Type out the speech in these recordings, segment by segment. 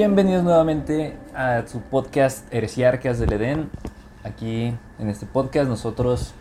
Bienvenidos nuevamente a su podcast Heresiarcas del Edén. Aquí en este podcast nosotros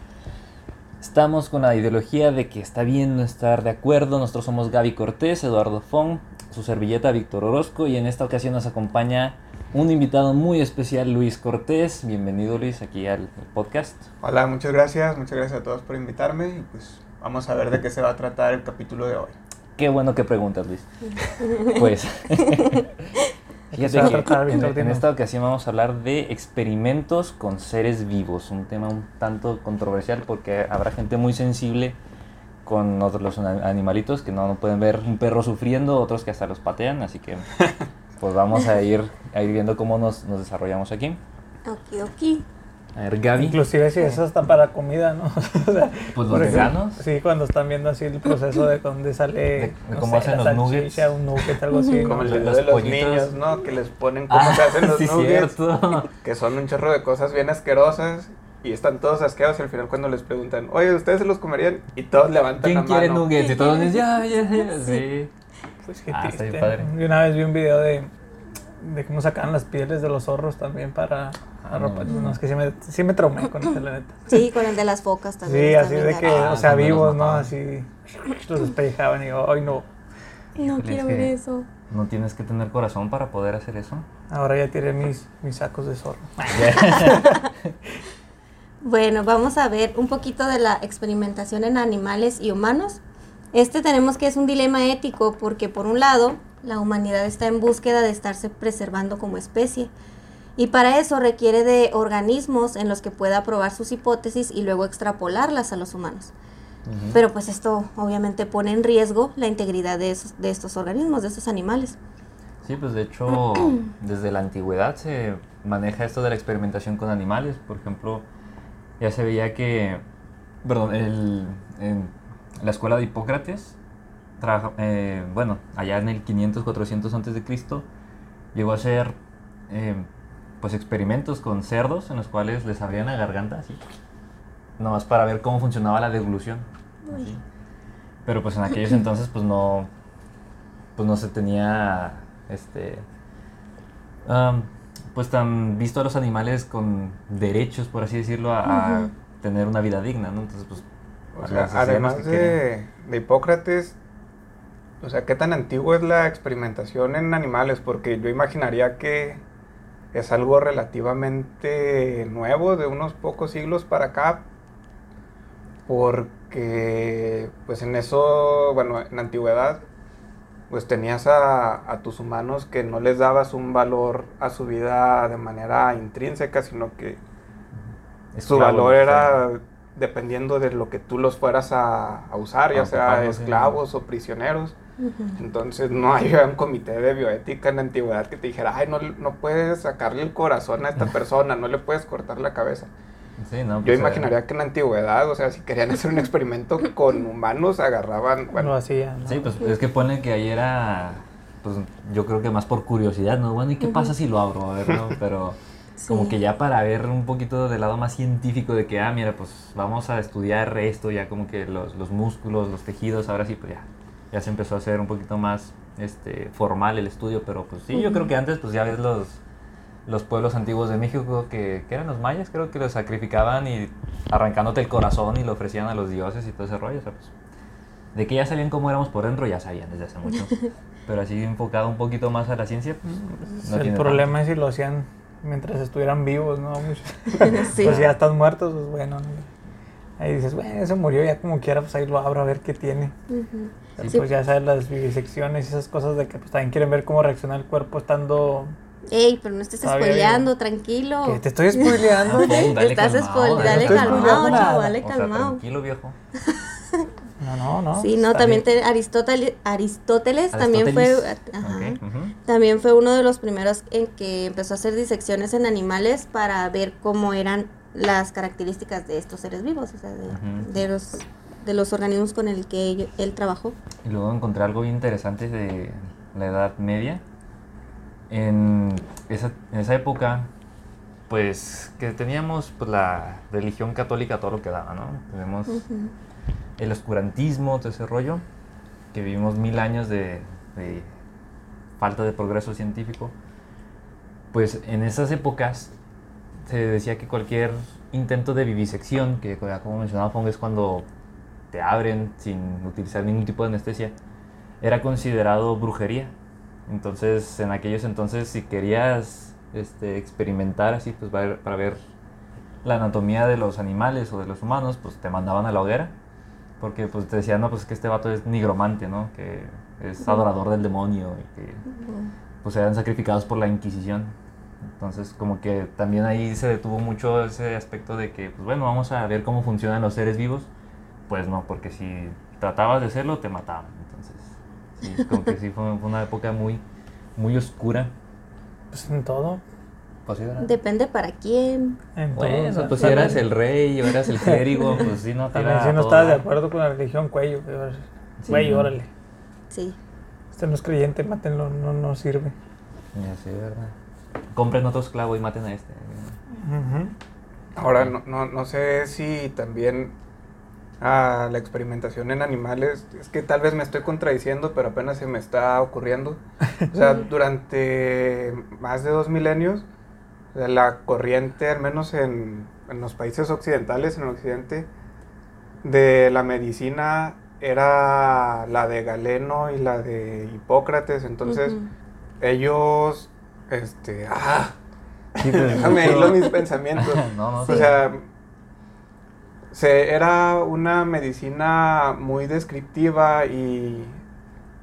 estamos con la ideología de que está bien no estar de acuerdo. Nosotros somos Gaby Cortés, Eduardo Fong, su servilleta Víctor Orozco y en esta ocasión nos acompaña un invitado muy especial, Luis Cortés. Bienvenido Luis aquí al podcast. Hola, muchas gracias, muchas gracias a todos por invitarme y pues vamos a ver de qué se va a tratar el capítulo de hoy. Qué bueno que preguntas, Luis. Pues, fíjate que tratar, en, en esta ocasión vamos a hablar de experimentos con seres vivos, un tema un tanto controversial porque habrá gente muy sensible con otros los animalitos que no, no pueden ver un perro sufriendo, otros que hasta los patean, así que pues vamos a ir, a ir viendo cómo nos, nos desarrollamos aquí. Ok, ok. A ver, Gaby, Inclusive si eso está para comida, ¿no? O sea, pues los veganos. Sí, cuando están viendo así el proceso de dónde sale De- de no cómo hacen la los nuggets. salchicha, un nugget, algo así. Como el video de los pollitos. niños, ¿no? Que les ponen cómo Ah, se hacen los sí, nuggets, cierto. que son un chorro de cosas bien asquerosas y están todos asqueados y al final cuando les preguntan, oye, ¿ustedes se los comerían? Y todos levantan ¿Quién la quiere mano. nuggets? Y todos dicen, ya, ya, ya. Sí. Pues qué Ah, está bien triste. padre. Yo una vez vi un video de, de cómo sacaban las pieles de los zorros también para Ah, ropa. no. No, es que sí me, sí me traumé con eso, la neta. Sí, con el de las focas también. Sí, así de que. Ah, o sea, los vivos, ¿no? Así los despellejaban y yo, ay no, No quiero ver eso. No tienes que tener corazón para poder hacer eso. ahora ya tiré mis, mis sacos de zorro. Bueno, vamos a ver un poquito de la experimentación en animales y humanos. Este tenemos que es un dilema ético porque por un lado la humanidad está en búsqueda de estarse preservando como especie y para eso requiere de organismos en los que pueda probar sus hipótesis y luego extrapolarlas a los humanos. Pero pues esto obviamente pone en riesgo la integridad de, esos- de estos organismos, de estos animales. Sí, pues de hecho, desde la antigüedad se maneja esto de la experimentación con animales. Por ejemplo, ya se veía que, perdón, el, en la escuela de Hipócrates, trabaja- eh, bueno, allá en el 500, 400 antes de Cristo, llegó a hacer eh, pues experimentos con cerdos en los cuales les abrían la garganta así, nomás para ver cómo funcionaba la deglución. así. Pero pues en aquellos entonces pues no, pues no se tenía este pues tan visto a los animales con derechos por así decirlo a, tener una vida digna ¿no? entonces pues O sea, además de, de Hipócrates, o sea, ¿qué tan antiguo es la experimentación en animales? Porque yo imaginaría que es algo relativamente nuevo, de unos pocos siglos para acá, porque pues en eso, bueno, en la antigüedad, pues tenías a, a tus humanos que no les dabas un valor a su vida de manera intrínseca, sino que su valor era dependiendo de lo que tú los fueras a, a usar, ya A sea sí. esclavos o prisioneros. Entonces no había un comité de bioética en la antigüedad que te dijera, ay, no, no puedes sacarle el corazón a esta persona, no le puedes cortar la cabeza. sí, no, Yo pues, eh, imaginaría que en la antigüedad, o sea, si querían hacer un experimento con humanos, agarraban, lo bueno, hacían. ¿no? sí pues es que pone que ahí era pues yo creo que más por curiosidad no bueno y qué pasa si lo abro a ver no pero como Sí. que ya para ver un poquito del lado más científico de que, ah, mira, pues vamos a estudiar esto, ya como que los, los músculos, los tejidos, ahora sí, pues ya, ya se empezó a hacer un poquito más este, formal el estudio, pero pues sí, yo creo que antes, pues ya ves los, los pueblos antiguos de México, que, que eran los mayas, creo que los sacrificaban y arrancándote el corazón y lo ofrecían a los dioses y todo ese rollo, o sea, pues de que ya sabían cómo éramos por dentro, ya sabían desde hace mucho, pero así enfocado un poquito más a la ciencia, pues no el tiene problema es si lo hacían mientras estuvieran vivos, ¿no? Sí. Pues si ya están muertos, pues bueno. Ahí dices, bueno, se murió, ya como quiera, pues ahí lo abro a ver qué tiene. Ujú. Sí. Pues ya sabes las vivisecciones y esas cosas de que pues también quieren ver cómo reacciona el cuerpo estando... Ey, pero no estés spoileando, tranquilo. Te estoy spoileando. Ah, ¿qué? dale Estás calmado, dale calmado, nada. dale O sea, calmado. tranquilo, viejo. No, no, no. Sí, no, está también te- Aristóteles, Aristóteles también fue, Aristóteles. ajá, también fue uno de los primeros en que empezó a hacer disecciones en animales para ver cómo eran las características de estos seres vivos, o sea, de, Ujú. de los de los organismos con el que ello- él trabajó. Y luego encontré algo bien interesante de la Edad Media. En esa, en esa época, pues que teníamos pues, la religión católica todo lo que daba, ¿no? Tenemos Ujú. el oscurantismo, todo ese rollo, que vivimos mil años de, de falta de progreso científico, pues en esas épocas se decía que cualquier intento de vivisección, que como mencionaba Fong es cuando te abren sin utilizar ningún tipo de anestesia, era considerado brujería. Entonces, en aquellos entonces, si querías este, experimentar así, pues para ver la anatomía de los animales o de los humanos, pues te mandaban a la hoguera. Porque pues te decían, no, pues que este vato es nigromante, ¿no? Que es adorador del demonio y que pues eran sacrificados por la Inquisición. Entonces como que también ahí se detuvo mucho ese aspecto de que, pues bueno, vamos a ver cómo funcionan los seres vivos. Pues no, porque si tratabas de hacerlo, te mataban. Entonces, sí, como que sí fue, una época muy, muy oscura. Pues en todo. Pues Depende para quién. En bueno, pues si eras el rey o eras el clérigo, pues sí, no te También si no estabas de acuerdo con la religión, cuello. Güey, órale. Sí. Este no es creyente, mátenlo, no, no sirve. Ya sí, verdad. Compren otro esclavo y maten a este. Ahora, no, no, no sé si también a la experimentación en animales, es que tal vez me estoy contradiciendo, pero apenas se me está ocurriendo. O sea, durante más de dos milenios, la corriente, al menos en, en, los países occidentales, en el occidente, de la medicina era la de Galeno y la de Hipócrates, entonces ellos, este, ah, pues, déjame hilo mis pensamientos. O sea, se, era una medicina muy descriptiva y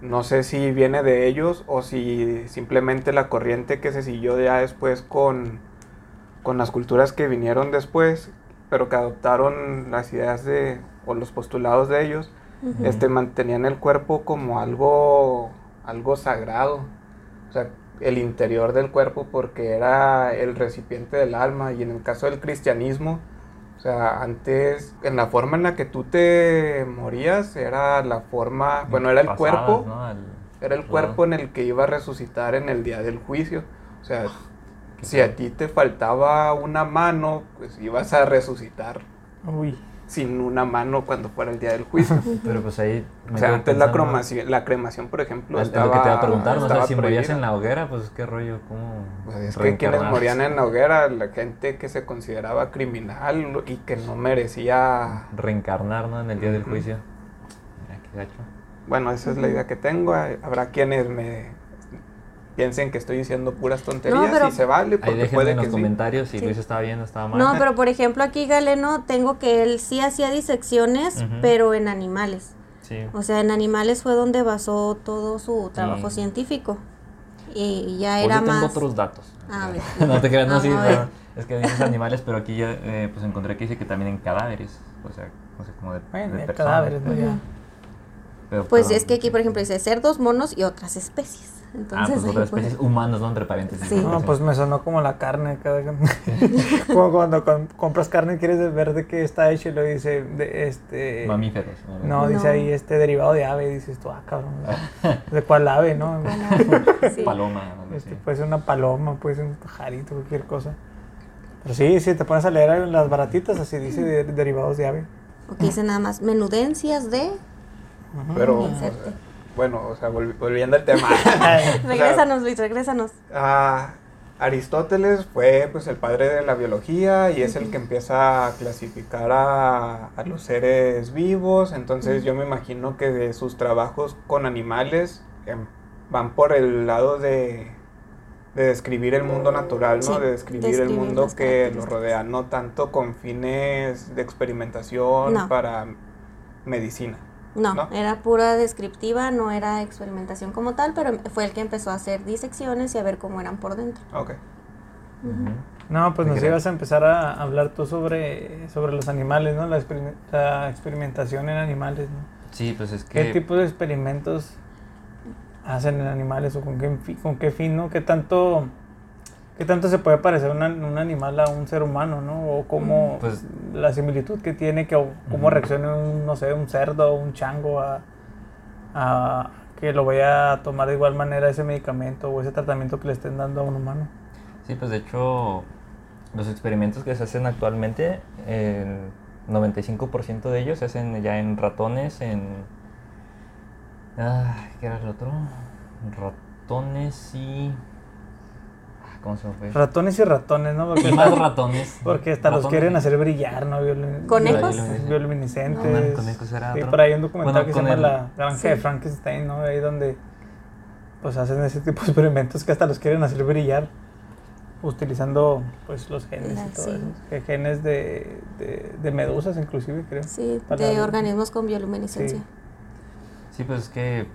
no sé si viene de ellos o si simplemente la corriente que se siguió ya después con, con las culturas que vinieron después, pero que adoptaron las ideas de, o los postulados de ellos, este, mantenían el cuerpo como algo, algo sagrado. O sea, el interior del cuerpo porque era el recipiente del alma y en el caso del cristianismo, sea, antes, en la forma en la que tú te morías, era la forma, bueno, era el cuerpo, era el cuerpo en el que iba a resucitar en el día del juicio. O sea, si a ti te faltaba una mano, pues ibas a resucitar. Uy sin una mano cuando fuera el día del juicio. Pero pues ahí... o sea, antes la cremación, la cremación, por ejemplo, estaba... Lo que te iba a preguntar, no sé, si morías en la hoguera, pues qué rollo, cómo... Pues es que quienes morían en la hoguera, la gente que se consideraba criminal y que no merecía... Reencarnar, ¿no? En el día del juicio. Mira, qué gacho. Bueno, esa es la idea que tengo. Habrá quienes me piensen que estoy diciendo puras tonterías y se vale. Porque Ahí puede en los comentarios si Luis estaba bien o estaba mal. No, pero por ejemplo aquí Galeno tengo que él sí hacía disecciones, pero en animales. Sí. O sea, en animales fue donde basó todo su trabajo científico. Y ya era yo tengo otros datos. A ver. no te creas, no, sí, es que dices animales, pero aquí ya eh, pues encontré que dice que también en cadáveres. O sea, no sé, como de, bueno, de cadáveres, ¿no? pues es que aquí, por ejemplo, dice cerdos, monos y otras especies. Entonces, ah, pues otras especies humanos, ¿no? Entre paréntesis. No, pues me sonó como la carne. Cada... como cuando compras carne y quieres ver de qué está hecho y lo dice de este... Mamíferos. No, dice ahí este derivado de ave y dices tú, ah, cabrón. ¿De cuál ave, no? Paloma. Este, puede ser una paloma, puede ser un pajarito, cualquier cosa. Pero sí, si te pones a leer las baratitas, así dice derivados de ave. Ok, dice nada más menudencias de... Pero bueno, o sea, volviendo al tema. regrésanos, Luis, regrésanos. Aristóteles fue pues el padre de la biología y es el que empieza a clasificar a, los seres vivos. Entonces yo me imagino que de sus trabajos con animales em, van por el lado de, describir el mundo natural, ¿no? de describir el mundo que lo rodea, no tanto con fines de experimentación para medicina. No, era pura descriptiva, no era experimentación como tal, pero fue el que empezó a hacer disecciones y a ver cómo eran por dentro. Ok. No, pues nos ibas a empezar a hablar tú sobre, sobre los animales, ¿no? La, experimentación en animales, ¿no? Sí, pues es que... ¿Qué tipo de experimentos hacen en animales o con qué, con qué fin, ¿no? ¿Qué tanto ¿Qué tanto se puede parecer un animal a un ser humano, no? O cómo pues, la similitud que tiene, que, cómo reacciona un, no sé, un cerdo o un chango a, que lo vaya a tomar de igual manera ese medicamento o ese tratamiento que le estén dando a un humano. Sí, pues de hecho, los experimentos que se hacen actualmente, el 95% de ellos se hacen ya en ratones, en... ¿Qué era el otro? ratones y... ¿Cómo se llama? Ratones y ratones, ¿no? Porque más ratones. Porque hasta los quieren hacer brillar, ¿no? ¿Conejos? Bioluminescentes. conejos era Y por ahí un documental que se llama La Granja de Frankenstein, ¿no? Ahí donde pues hacen ese tipo de experimentos que hasta los quieren hacer brillar utilizando pues los genes y todo eso. Genes de, de, medusas inclusive, creo. Sí, de organismos con bioluminiscencia. Sí. pues es que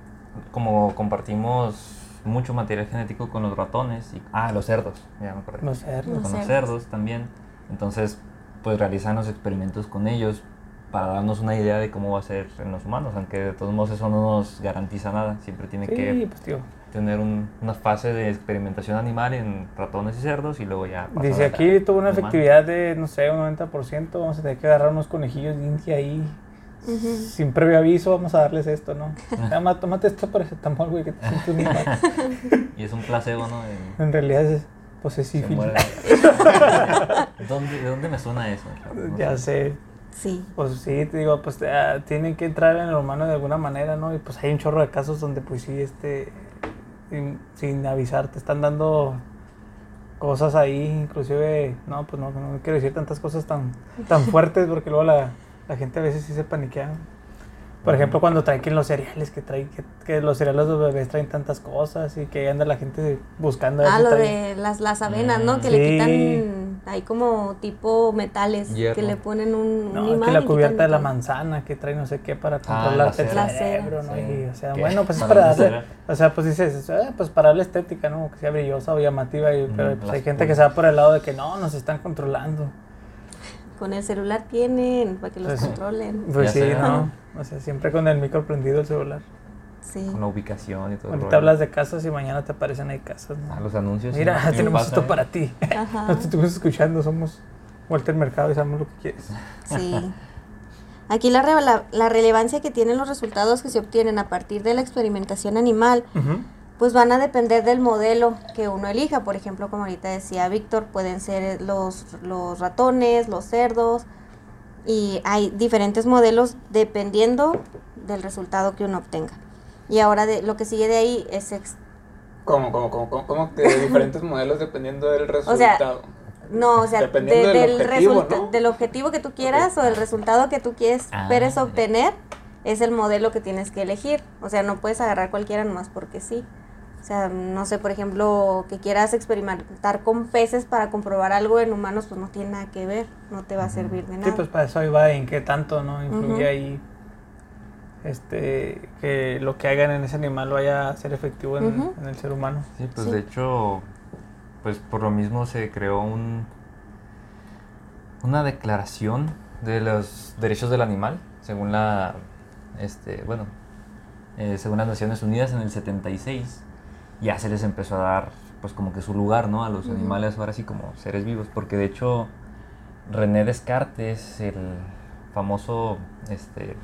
como compartimos mucho material genético con los ratones y ah, los cerdos, ya me Los cerdos. Con los cerdos también. Entonces, pues realizan los experimentos con ellos para darnos una idea de cómo va a ser en los humanos, aunque de todos modos eso no nos garantiza nada, siempre tiene que pues, tener una fase de experimentación animal en ratones y cerdos y luego ya... Dice aquí tuvo una efectividad de, no sé, un 90%, vamos a tener que agarrar unos conejillos de India ahí. Sin previo aviso, vamos a darles esto, ¿no? Llama, tómate esto para tampoco güey, que te sientes muy mal. y es un placebo, ¿no? En realidad es posesivo. ¿De dónde me suena eso? ya sé. Sí. Pues sí, te digo, pues ah, tienen que entrar en el humano de alguna manera, ¿no? Y pues hay un chorro de casos donde pues sí, este, sin, avisar, te están dando cosas ahí, inclusive, no, pues no, no quiero decir tantas cosas tan, tan fuertes porque luego la, la gente a veces sí se paniquea. Por ejemplo, cuando traen que los cereales, que traen que, los cereales de los bebés traen tantas cosas y que anda la gente buscando. Ah, lo de las, las avenas, ¿no? Que le quitan ahí como tipo metales, que le ponen un, no, que la cubierta de la manzana, que trae no sé qué para ah, controlar el cerebro, ¿no? Y, o sea, bueno, pues es para darle, o sea, pues dices, eh, pues para darle estética, ¿no? Que sea brillosa o llamativa, y, pero pues hay gente que se va por el lado de que no, nos están controlando con el celular tienen para que los pues, controlen. Pues sí, ¿no? O sea, siempre con el micro prendido el celular. Sí. Con la ubicación y todo. Ahorita hablas de casas y mañana te aparecen ahí casas. ¿no? Ah, los anuncios. Mira, tenemos esto para ti. Ajá. No te estuvimos escuchando, somos Walter Mercado y sabemos lo que quieres. Sí. Aquí la, la, relevancia que tienen los resultados que se obtienen a partir de la experimentación animal pues van a depender del modelo que uno elija. Por ejemplo, como ahorita decía Víctor, pueden ser los, los ratones, los cerdos, y hay diferentes modelos dependiendo del resultado que uno obtenga. Y ahora de, lo que sigue de ahí es... ¿Cómo, cómo, cómo, cómo, que diferentes modelos dependiendo del resultado? no, o sea, del, objetivo, del objetivo que tú quieras o el resultado que tú quieres ah, obtener, es el modelo que tienes que elegir. O sea, no puedes agarrar cualquiera nomás porque sí. O sea, no sé, por ejemplo, que quieras experimentar con peces para comprobar algo en humanos, pues no tiene nada que ver, no te va a servir de nada. Sí, pues para eso ahí va en qué tanto, ¿no? Influye ahí este, que lo que hagan en ese animal vaya a ser efectivo en, el ser humano. Sí, pues de hecho, pues por lo mismo se creó un, una declaración de los derechos del animal, según la, este, bueno, eh, según las Naciones Unidas en el 76 ya se les empezó a dar pues como que su lugar, ¿no? A los animales ahora sí como seres vivos, porque de hecho René Descartes, el famoso, este,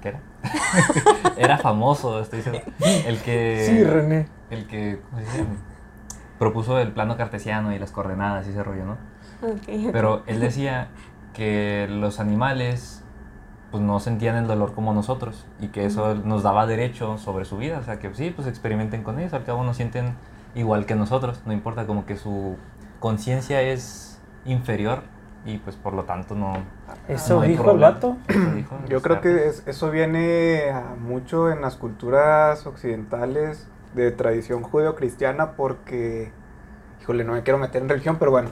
¿qué era? era famoso, estoy diciendo, el que... Sí, René. El que, ¿cómo se dice? Propuso el plano cartesiano y las coordenadas y ese rollo, ¿no? Pero él decía que los animales pues no sentían el dolor como nosotros y que eso nos daba derecho sobre su vida, o sea que sí, pues experimenten con ellos, al cabo no sienten igual que nosotros, no importa como que su conciencia es inferior y pues por lo tanto no... ¿Eso dijo el vato? Yo creo que eso viene mucho en las culturas occidentales de tradición judeo-cristiana porque, híjole, no me quiero meter en religión, pero bueno.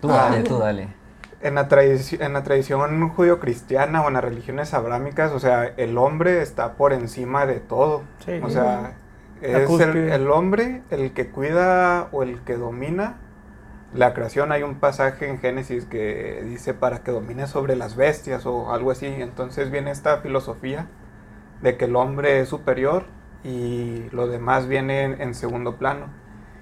Tú dale, tú dale en la, tradición, en la tradición judío-cristiana o en las religiones abrámicas, o sea, el hombre está por encima de todo. O sea, es el, hombre el que cuida o el que domina la creación. Hay un pasaje en Génesis que dice para que domine sobre las bestias o algo así. Entonces viene esta filosofía de que el hombre es superior y lo demás viene en segundo plano.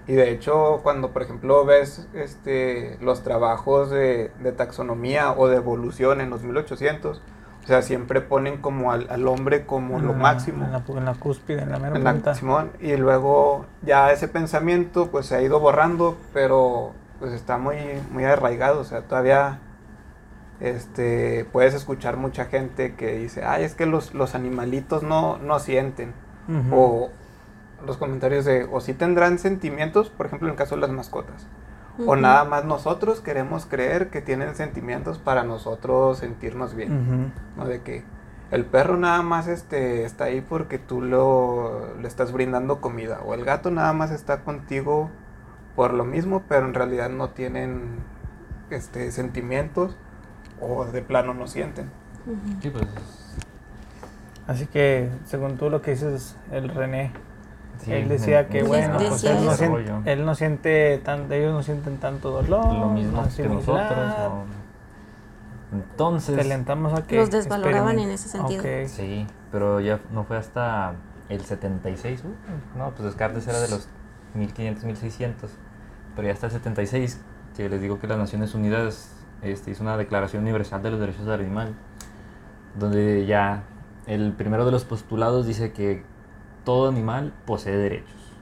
Y de hecho, cuando por ejemplo ves este, los trabajos de, taxonomía o de evolución en los 1800, o sea, siempre ponen como al, hombre como lo máximo. En la, cúspide, en la mera punta. Simón, y luego ya ese pensamiento pues se ha ido borrando, pero pues está muy, muy arraigado, o sea, todavía este, puedes escuchar mucha gente que dice, ay, es que los, los animalitos no, no sienten. O los comentarios de, o si tendrán sentimientos, por ejemplo en el caso de las mascotas, o nada más nosotros queremos creer que tienen sentimientos para nosotros sentirnos bien, ¿no? De que el perro nada más este, está ahí porque tú lo, le estás brindando comida, o el gato nada más está contigo por lo mismo, pero en realidad no tienen este, sentimientos o de plano no sienten. Pues, Así que, según tú lo que dices, el René, él decía que, bueno, pues él no, siente, él no siente tan, ellos no sienten tanto dolor. Lo mismo que nosotros. Entonces. Te alentamos a que. Los desvaloraban en ese sentido. Sí, pero ya no fue hasta el 76. no, pues Descartes era de los 1500, 1600. Pero ya hasta el 76, que les digo que las Naciones Unidas este, hizo una Declaración Universal de los Derechos del Animal, donde ya el primero de los postulados dice que todo animal posee derechos.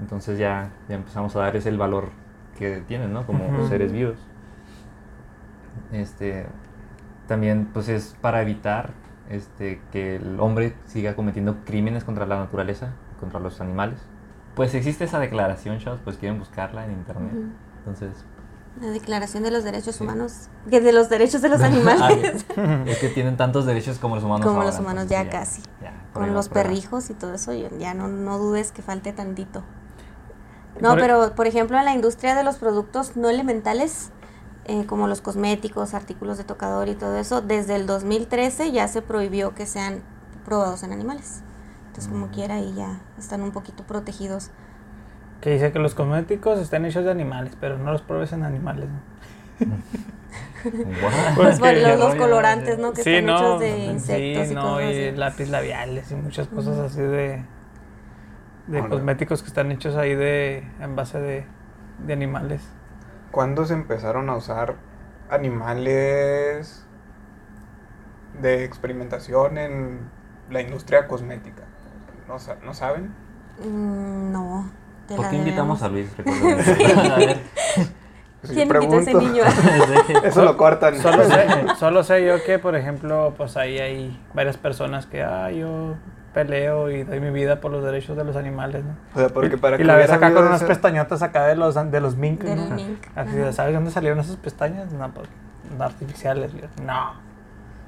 Entonces ya, ya empezamos a darles el valor que tienen, ¿no? Como seres vivos. Este, también pues es para evitar este, que el hombre siga cometiendo crímenes contra la naturaleza, contra los animales. Pues existe esa declaración, chavos, pues quieren buscarla en internet. Entonces, la Declaración de los Derechos Humanos, que de los derechos de los animales. es que tienen tantos derechos como los humanos. Como los humanos ya, casi. Con los perrijos y todo eso, ya no, no dudes que falte tantito. No, pero por ejemplo en la industria de los productos no elementales, eh, como los cosméticos, artículos de tocador y todo eso, desde el 2013 ya se prohibió que sean probados en animales. Entonces como mm. quiera ahí ya están un poquito protegidos que dice que los cosméticos están hechos de animales, pero no los pruebes en animales. pues los, colorantes, ¿no? Que están hechos de insectos sí, y no, y lápiz labiales y muchas cosas así de, de cosméticos que están hechos ahí de en base de, de animales. ¿Cuándo se empezaron a usar animales de experimentación en la industria cosmética? ¿No, no saben? Mm, no. ¿Por qué invitamos a Luis? ¿Quién invitó a ese niño? Eso lo cortan. Solo sé, yo que, por ejemplo, pues ahí hay varias personas que, ah, yo peleo y doy mi vida por los derechos de los animales, ¿no? O sea, porque para y, la ves acá con unas pestañotas acá de los, de los mink, ¿no? Así, ¿sabes dónde salieron esas pestañas? No, pues, artificiales. No,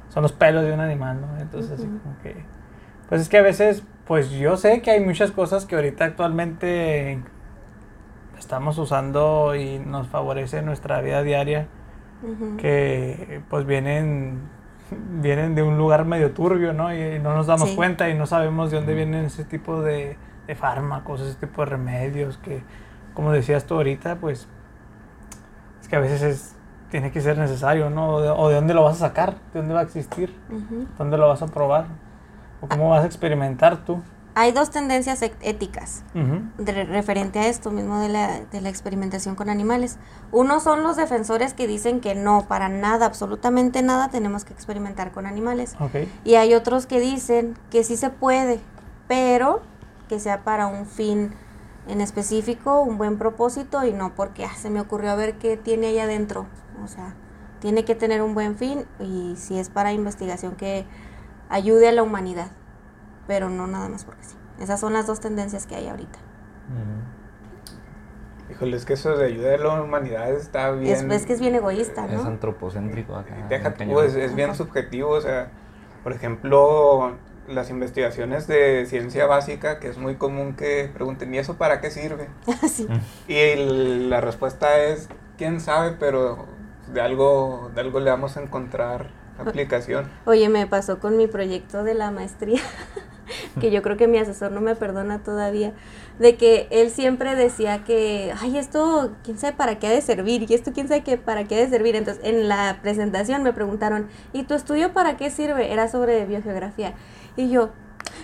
son los pelos de un animal, ¿no? Entonces, así como que... Pues es que a veces pues yo sé que hay muchas cosas que ahorita actualmente estamos usando y nos favorece nuestra vida diaria, que pues vienen, vienen de un lugar medio turbio, ¿no? Y no nos damos cuenta y no sabemos de dónde vienen ese tipo de, fármacos, ese tipo de remedios, que como decías tú ahorita, pues es que a veces es, tiene que ser necesario, ¿no? O de, dónde lo vas a sacar, de dónde va a existir, dónde lo vas a probar. ¿O cómo vas a experimentar tú? Hay dos tendencias e-, éticas de, referente a esto mismo de la, de la, experimentación con animales. Uno son los defensores que dicen que no, para nada, absolutamente nada tenemos que experimentar con animales. Y hay otros que dicen que sí se puede, pero que sea para un fin en específico, un buen propósito y no porque ah, se me ocurrió a ver qué tiene ahí adentro. O sea, tiene que tener un buen fin y si es para investigación que ayude a la humanidad, pero no nada más porque sí. Esas son las dos tendencias que hay ahorita. Híjole, es que eso de ayudar a la humanidad está bien. Es, que es bien egoísta, ¿no? Es antropocéntrico acá. Deja es, bien subjetivo, o sea, por ejemplo, las investigaciones de ciencia básica, que es muy común que pregunten, ¿y eso para qué sirve? sí. Y la respuesta es, quién sabe, pero de algo, de algo le vamos a encontrar aplicación. Oye, me pasó con mi proyecto de la maestría, que yo creo que mi asesor no me perdona todavía, de que él siempre decía que, ay, esto, quién sabe para qué ha de servir, y esto, quién sabe qué, para qué ha de servir. Entonces, en la presentación me preguntaron, ¿y tu estudio para qué sirve? Era sobre biogeografía. Y yo,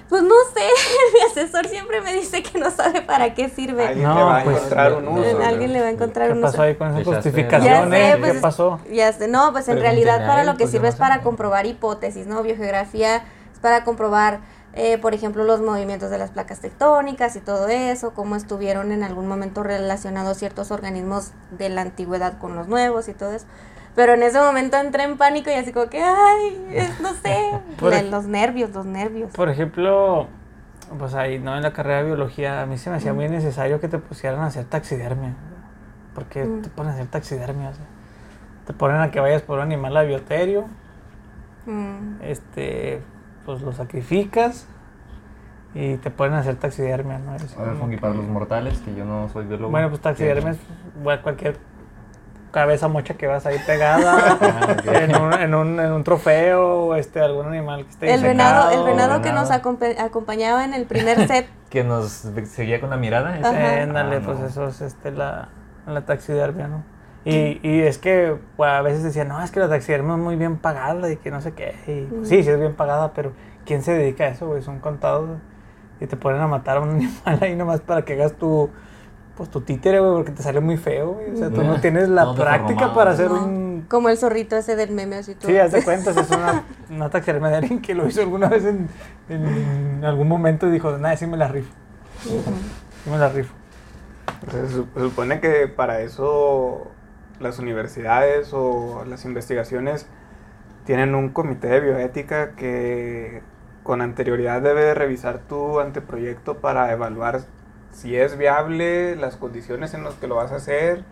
pues no sé, mi asesor siempre me dice que no sabe para qué sirve. Alguien le va a pues, encontrar un uso. Alguien le va a encontrar un uso. ¿Qué pasó ahí con esa justificación? ¿Qué pues, pasó? Ya sé, no, pues en realidad para lo que pues, sirve es para comprobar hipótesis, ¿no? Biogeografía es para comprobar, eh, por ejemplo, los movimientos de las placas tectónicas y todo eso, cómo estuvieron en algún momento relacionados ciertos organismos de la antigüedad con los nuevos y todo eso. Pero en ese momento entré en pánico y así como que, ay, no sé, los nervios, los nervios. Por ejemplo, pues ahí, ¿no? En la carrera de biología, a mí se me hacía muy necesario que te pusieran a hacer taxidermia. Porque qué te ponen a hacer taxidermia. te ponen a que vayas por un animal a bioterio. Este, pues lo sacrificas y te ponen a hacer taxidermia, ¿no? Es a ver, para los mortales, que yo no soy biólogo. Bueno, pues taxidermia es cualquier cabeza mocha que vas ahí pegada ah, en, un, en, un, en, un, trofeo o este, algún animal que esté el venado El venado que nos acompañaba en el primer set. que nos seguía con la mirada. Ándale, ah, pues eso es este, la, la taxidermia, ¿no? Y, y, es que pues, a veces decían, no, es que la taxidermia es muy bien pagada y que no sé qué. Y, pues, sí, sí es bien pagada, pero ¿quién se dedica a eso, güey? Son contados y te ponen a matar a un animal ahí nomás para que hagas tu, pues tu títere, güey, porque te sale muy feo, güey. O sea, tú no tienes la práctica para hacer un... Como el zorrito ese del meme, así todo. Sí, haz de cuentas, es una, una taxidermia de alguien que lo hizo alguna vez en, en, algún momento y dijo, nada, sí me la rifo. Sí me la rifo. se supone que para eso las universidades o las investigaciones tienen un comité de bioética que con anterioridad debe revisar tu anteproyecto para evaluar si es viable, las condiciones en las que lo vas a hacer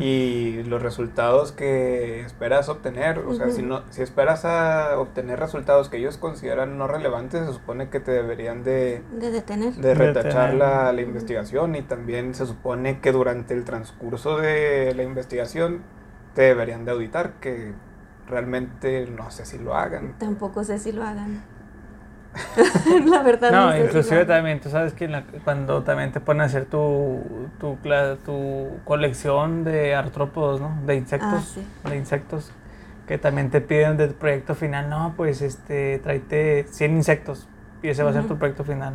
y los resultados que esperas obtener. O sea, si, no, si esperas a obtener resultados que ellos consideran no relevantes, se supone que te deberían de, de detener. De retachar La, la, investigación y también se supone que durante el transcurso de la investigación te deberían de auditar, que realmente no sé si lo hagan. Tampoco sé si lo hagan. la verdad. No, inclusive también, tú sabes que cuando también te ponen a hacer tu, tu, tu colección de artrópodos, ¿no? De insectos, ah, de insectos, que también te piden del proyecto final, no, pues este, tráete 100 insectos y ese va a ser tu proyecto final.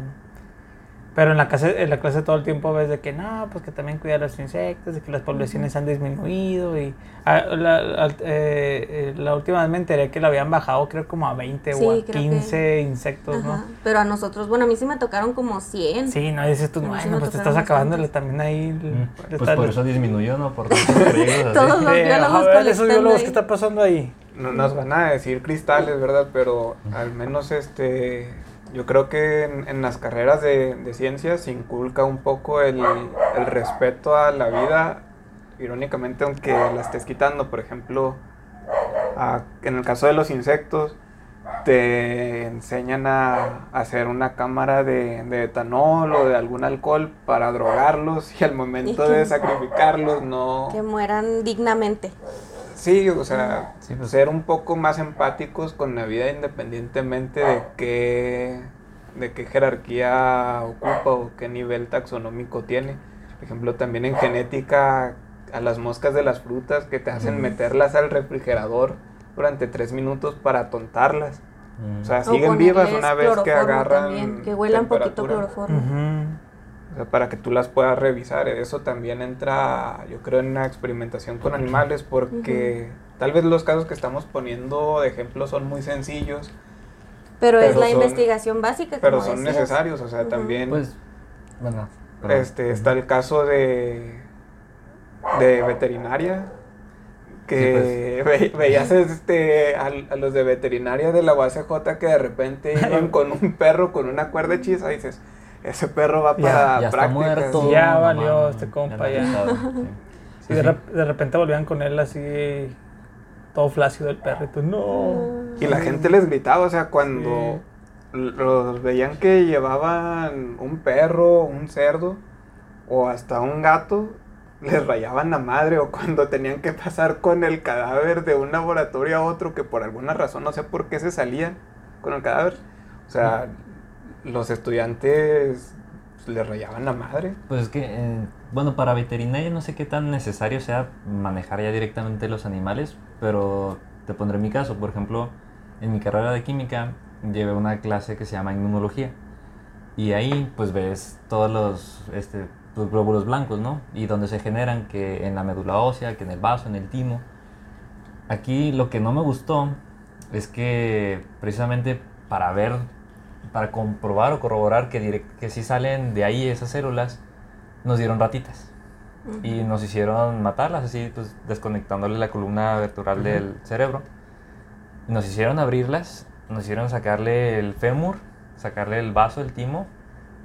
Pero en la clase, en la clase todo el tiempo ves de que no, pues que también cuida los insectos, de que las poblaciones han disminuido y ah, la, eh, eh, la, última vez me enteré que lo habían bajado creo como a 20 o a 15 insectos, ¿no? Pero a nosotros, bueno, a mí sí me tocaron como 100. Sí, no, dices tú, bueno, pues te estás acabándole también ahí. Mm, pues por eso disminuyó, ¿no? Por todos los biólogos esos biólogos, ¿qué está pasando ahí? No nos van a decir cristales, ¿verdad? Pero al menos este yo creo que en, las carreras de, ciencias se inculca un poco el, respeto a la vida, irónicamente aunque la estés quitando, por ejemplo, en el caso de los insectos, te enseñan a, hacer una cámara de, etanol o de algún alcohol para drogarlos y al momento de sacrificarlos no... Que mueran dignamente. Sí, o sea, pues. ser un poco más empáticos con la vida independientemente de qué, de qué jerarquía ocupa o qué nivel taxonómico tiene. Por ejemplo, también en genética, a las moscas de las frutas que te hacen meterlas al refrigerador durante tres minutos para tontarlas. O sea, siguen vivas una vez que agarran. que huelan poquito cloroformo. O sea, para que tú las puedas revisar. Eso también entra, yo creo, en una experimentación con animales porque tal vez los casos que estamos poniendo de ejemplo son muy sencillos. Pero, es la investigación básica. Pero son necesarios, o sea, también... Pues, bueno. Este, está el caso de, de veterinaria, que pues. veías este, a, los de veterinaria de la UACJ que de repente iban con un perro con una cuerda hechiza y dices ese perro va para ya, ya muerto. Ya valió este compa ya. Sí. de, de, repente volvían con él así todo flácido el perro y no. Y la gente les gritaba, o sea, cuando los veían que llevaban un perro, un cerdo o hasta un gato, les rayaban la madre o cuando tenían que pasar con el cadáver de un laboratorio a otro que por alguna razón no sé por qué se salían con el cadáver. O sea, los estudiantes les rayaban la madre. Pues es que, eh, bueno, para veterinaria no sé qué tan necesario sea manejar ya directamente los animales, pero te pondré mi caso. Por ejemplo, en mi carrera de química llevé una clase que se llama inmunología. Y ahí pues ves todos los, este, los glóbulos blancos, ¿no? Y donde se generan, que en la médula ósea, que en el vaso, en el timo. Aquí lo que no me gustó es que precisamente para ver para comprobar o corroborar que, que sí salen de ahí esas células, nos dieron ratitas. Y nos hicieron matarlas, así, pues desconectándole la columna vertebral del cerebro. Nos hicieron abrirlas, nos hicieron sacarle el fémur, sacarle el vaso, el timo,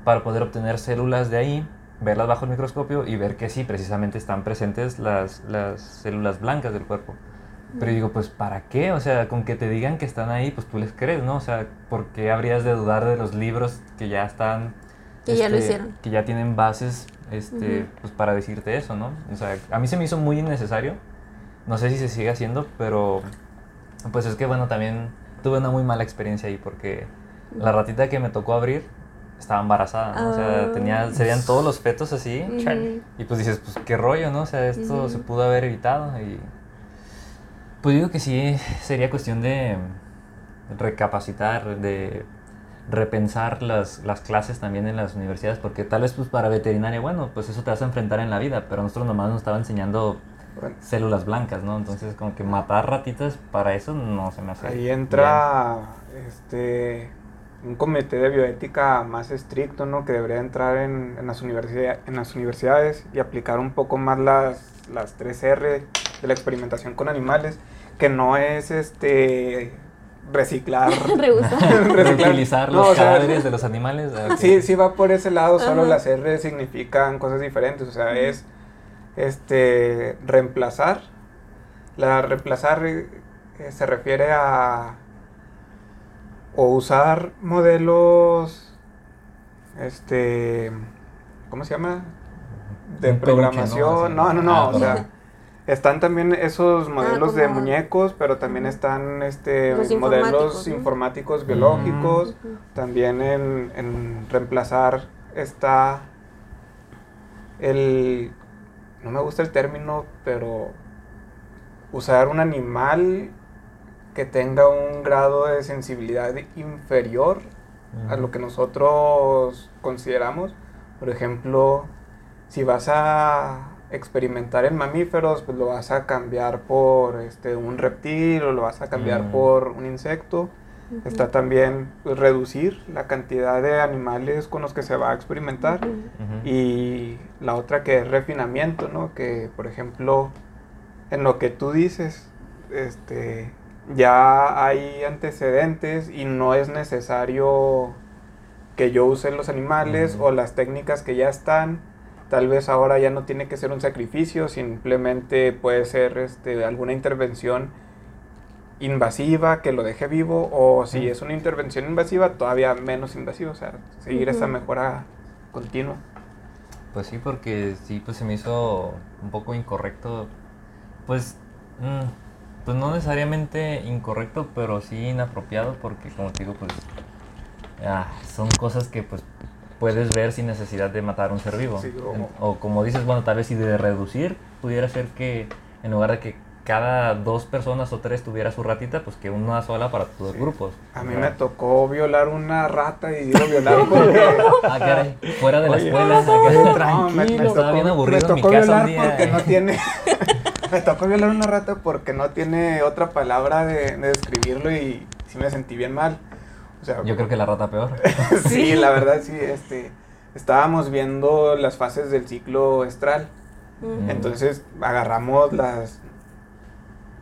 para poder obtener células de ahí, verlas bajo el microscopio y ver que sí, precisamente están presentes las, las células blancas del cuerpo. Pero digo, pues ¿para qué? O sea, con que te digan que están ahí, pues tú les crees, ¿no? O sea, ¿por qué habrías de dudar de los libros que ya están... Que ya lo este, hicieron. Que ya tienen bases este, pues para decirte eso, ¿no? O sea, a mí se me hizo muy innecesario. No sé si se sigue haciendo, pero pues es que bueno, también tuve una muy mala experiencia ahí porque la ratita que me tocó abrir estaba embarazada, ¿no? O sea, Ah. tenía, serían todos los fetos así. Ujú. Y pues dices, pues qué rollo, ¿no? O sea, esto se pudo haber evitado y... Pues digo que sí, sería cuestión de recapacitar, de repensar las, las clases también en las universidades, porque tal vez pues para veterinaria, bueno, pues eso te vas a enfrentar en la vida, pero nosotros nomás nos estaba enseñando Bueno, células blancas, ¿no? Entonces como que matar ratitas para eso no se me hace ahí bien. entra este un comité de bioética más estricto, ¿no? Que debería entrar en, en las, universidad- en las universidades y aplicar un poco más las, las 3 R de la experimentación con animales, que no es este reciclar. Reutilizar No, los o sea, cadáveres de los animales. ah. Sí, sí va por ese lado, solo Ajá. las R significan cosas diferentes, o sea, es este reemplazar. La reemplazar eh, eh, se refiere a o usar modelos este ¿cómo se llama? de Un peluche, ¿no? programación. No, no, no, Ah, o sea, están también esos modelos de muñecos, pero también están este Los modelos informáticos, ¿no? informáticos Mm. biológicos. También en, en reemplazar está el... No me gusta el término, pero usar un animal que tenga un grado de sensibilidad inferior a lo que nosotros consideramos. Por ejemplo, si vas a experimentar en mamíferos, pues lo vas a cambiar por este, un reptil o lo vas a cambiar Mm. por un insecto. Está también pues, reducir la cantidad de animales con los que se va a experimentar. Y la otra que es refinamiento, ¿no? Que, por ejemplo, en lo que tú dices, este, ya hay antecedentes y no es necesario que yo use los animales o las técnicas que ya están. Tal vez ahora ya no tiene que ser un sacrificio, simplemente puede ser este, alguna intervención invasiva que lo deje vivo o si es una intervención invasiva todavía menos invasiva, o sea, seguir esa Ujú. mejora continua. Pues sí, porque sí, pues se me hizo un poco incorrecto. Pues, mm, pues no necesariamente incorrecto, pero sí inapropiado, porque como te digo, pues ah, son cosas que pues puedes ver sin necesidad de matar a un ser vivo. Sí, o- como dices, bueno, tal vez si de reducir pudiera ser que en lugar de que cada dos personas o tres tuviera su ratita, pues que una sola para todos los grupos. A mí me tocó violar una rata y digo violar porque... Ah, caray, fuera de la escuela. No, me, bien tocó, aburrido me en mi tocó casa un violar día. porque no tiene... me tocó violar una rata porque no tiene otra palabra de, de describirlo y sí me sentí bien mal. O sea, Yo creo que la rata peor. sí, la verdad sí, este... Estábamos viendo las fases del ciclo estral. Entonces agarramos las,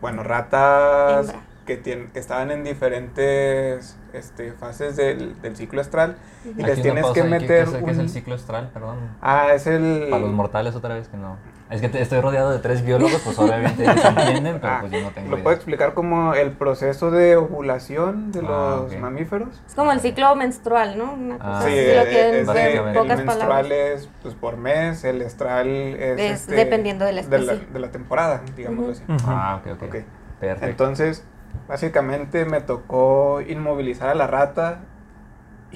bueno, ratas Hembra. que, tien- que estaban en diferentes este, fases del, del ciclo astral y Aquí les una tienes pausa, que ¿y qué- meter ¿Qué, es, qué es un- el ciclo astral? Perdón. Ah, es el... Para los mortales otra vez que no. Es que te- estoy rodeado de tres biólogos, pues obviamente ellos entienden, pero Ah, pues yo no tengo ¿Lo idea. puedo explicar como el proceso de ovulación de Ah, los ok. mamíferos? Es como el ciclo menstrual, ¿no? Una cosa Ah, sí, si lo eh, quieren es ver de- en básicamente. el menstrual palabras. es pues, por mes, el estral es... Es este, dependiendo de la de la, especie. de la temporada, digámoslo Ujú. así. Ujú. Ah, ok, ok. Ok. Perfecto. Entonces, básicamente me tocó inmovilizar a la rata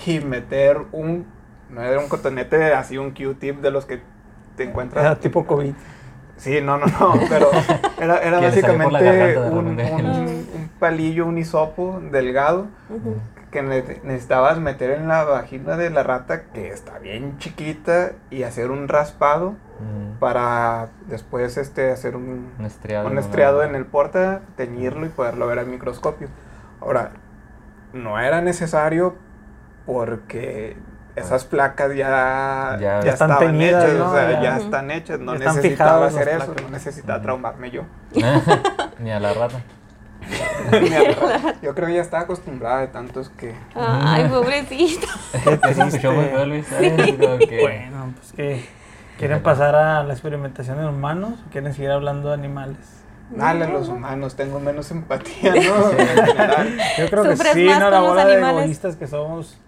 y meter un, no era un cotonete, así un Q-tip de los que te encuentras. Era tipo COVID. Sí, no, no, no, pero era, era básicamente un, un- un palillo, un hisopo delgado. Que ne- necesitabas meter en la vagina de la rata, que está bien chiquita, y hacer un raspado Mm, para después este, hacer un, un estriado. un ¿no? estriado en el porta, teñirlo y poderlo ver al microscopio. Ahora, no era necesario porque esas placas ya, Ya- están estaban teñidas, hechas, ¿no? o sea, Ya. están hechas, no necesitaba hacer las eso, placas. no necesitaba traumarme yo. Ni a la rata. Yo creo que ya estaba acostumbrada de tantos que. Ay, pobrecito. Bueno, pues que. ¿Quieren pasar a la experimentación en humanos o quieren seguir hablando de animales? Dale, los humanos, tengo menos empatía, ¿no? Yo creo que sí, no la bola de egoístas que somos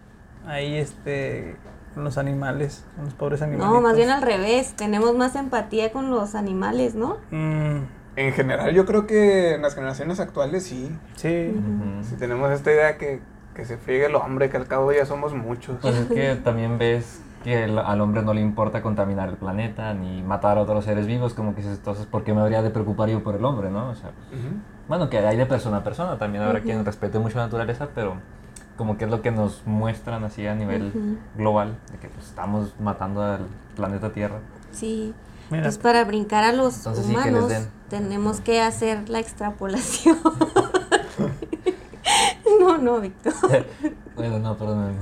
ahí, este, con los animales, con los pobres animales. No, más bien al revés, tenemos más empatía con los animales, ¿no? Mm. En general, yo creo que en las generaciones actuales sí. Sí. Si tenemos esta idea que, que se friegue el hombre, que al cabo ya somos muchos. Pues es que también ves que al hombre no le importa contaminar el planeta ni matar a otros seres vivos, como que entonces, ¿por qué me habría de preocupar yo por el hombre, no? O sea, pues, bueno, que hay de persona a persona, también habrá quien respete mucho la naturaleza, pero como que es lo que nos muestran así a nivel global, de que pues, estamos matando al planeta Tierra. Sí. Entonces, para brincar a los humanos, tenemos que hacer la extrapolación. no, no, Víctor. bueno, no, perdón.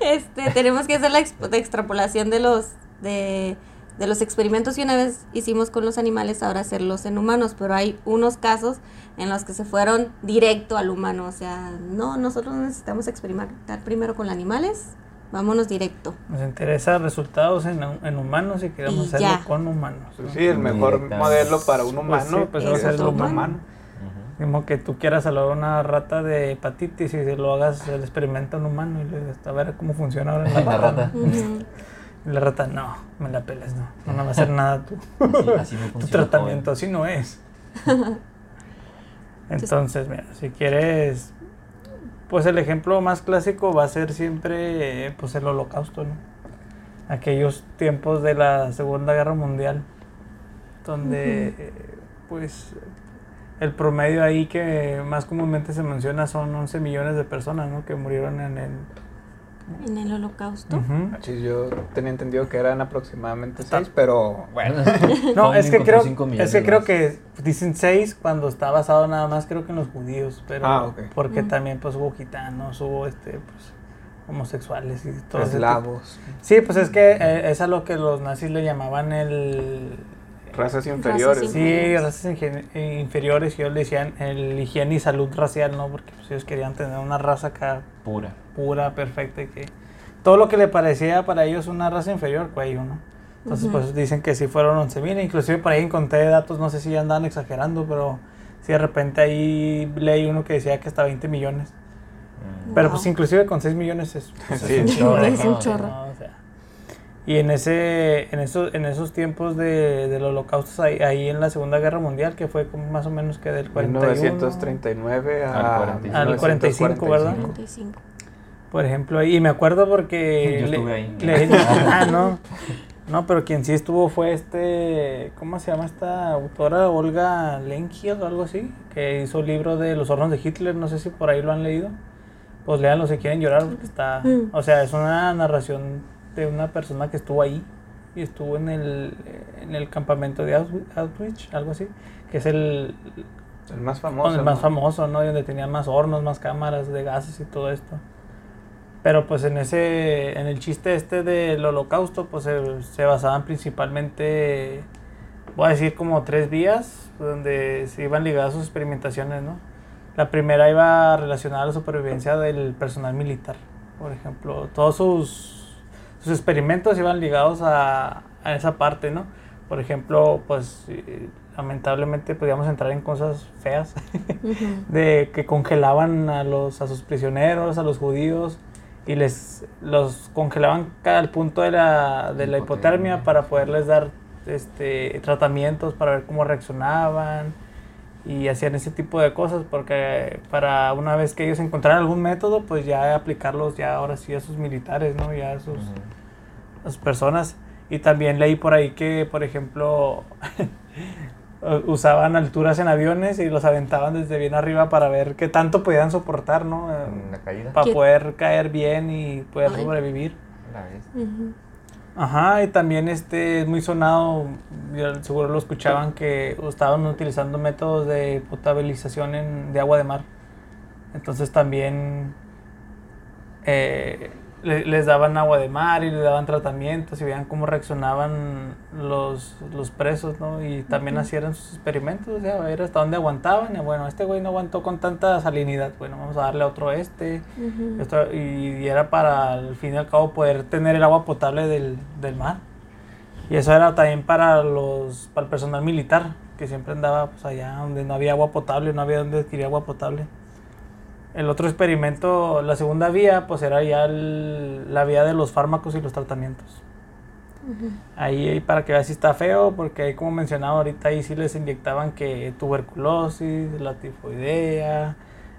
este, tenemos que hacer la, extrapolación de los, de, de los experimentos que una vez hicimos con los animales, ahora hacerlos en humanos, pero hay unos casos en los que se fueron directo al humano, o sea, no, nosotros necesitamos experimentar primero con los animales, vámonos directo. Nos interesa resultados en, en humanos y queremos hacerlo con humanos. Sí, el mejor modelo para un humano pues, es, el humano. Como que tú quieras salvar una rata de hepatitis y lo hagas el experimento en humano y le a ver cómo funciona ahora en la, rata. Y la rata, no, me la pelas, no, no, va a hacer nada tú. Así, no tu tratamiento, así no es. Entonces, mira, si quieres, pues el ejemplo más clásico va a ser siempre pues el holocausto, ¿no? Aquellos tiempos de la Segunda Guerra Mundial, donde pues el promedio ahí que más comúnmente se menciona son 11 millones de personas, ¿no? Que murieron en el en el holocausto. yo tenía entendido que eran aproximadamente seis, pero bueno. no, es que, creo, es que creo que dicen seis cuando está basado nada más creo que en los judíos, pero ah, porque también pues hubo gitanos, hubo este pues homosexuales y todo Eslavos. Sí, pues es que eh, es a lo que los nazis le llamaban el razas inferiores. Sí, razas inferiores, y ellos le decían el higiene y salud racial, ¿no? Porque pues, ellos querían tener una raza acá pura. Pura, perfecta, y que todo lo que le parecía para ellos una raza inferior, cuello, ¿no? Entonces, pues dicen que sí fueron 11.000, inclusive por ahí encontré datos, no sé si ya andaban exagerando, pero si de repente ahí leí uno que decía que hasta 20 millones. Mm. Pero pues inclusive con 6 millones es, un chorro. Es un chorro. Y en ese, en esos, en esos tiempos de, del holocausto, ahí, ahí, en la Segunda Guerra Mundial, que fue como más o menos que del 41... 1939 a, al 45, ¿verdad? 45. Por ejemplo, y me acuerdo porque... Yo estuve ahí. ah, no. No, pero quien sí estuvo fue este, ¿cómo se llama esta autora? Olga Lenkiel o algo así, que hizo el libro de los hornos de Hitler, no sé si por ahí lo han leído. Pues leanlo si quieren llorar, porque está, mm. o sea, es una narración de una persona que estuvo ahí y estuvo en el, en el campamento de Auschwitz, algo así, que es el, el más famoso. El más famoso, ¿no? Donde tenía más hornos, más cámaras de gases y todo esto. Pero pues en ese, en el chiste este del holocausto, pues se, se basaban principalmente, voy a decir como tres vías, donde se iban ligadas sus experimentaciones, ¿no? La primera iba relacionada a la supervivencia del personal militar, por ejemplo, todos sus sus experimentos iban ligados a, a esa parte, ¿no? Por ejemplo, pues eh, lamentablemente podíamos entrar en cosas feas, de que congelaban a, los, a sus prisioneros, a los judíos, y les los congelaban al punto de la, de la hipotermia para poderles dar este, tratamientos para ver cómo reaccionaban y hacían ese tipo de cosas porque para una vez que ellos encontraran algún método pues ya aplicarlos ya ahora sí a sus militares no ya a sus, personas. Y también leí por ahí que por ejemplo usaban alturas en aviones y los aventaban desde bien arriba para ver qué tanto podían soportar no para poder caer bien y poder sobrevivir Ajá, y también este es muy sonado, seguro lo escuchaban que estaban utilizando métodos de potabilización de agua de mar. Entonces también eh, les daban agua de mar y les daban tratamientos y veían cómo reaccionaban los, los presos, ¿no? Y también hacían sus experimentos, o sea, a ver hasta dónde aguantaban. Y bueno, este güey no aguantó con tanta salinidad, bueno, vamos a darle otro este. Esto, y, era para, al fin y al cabo, poder tener el agua potable del, del mar. Y eso era también para, los, para el personal militar, que siempre andaba pues, allá donde no había agua potable, no había donde adquirir agua potable. El otro experimento, la segunda vía, pues era ya la vía de los fármacos y los tratamientos. ahí, para que veas si está feo, porque ahí como mencionaba ahorita, ahí sí les inyectaban que tuberculosis, la tifoidea,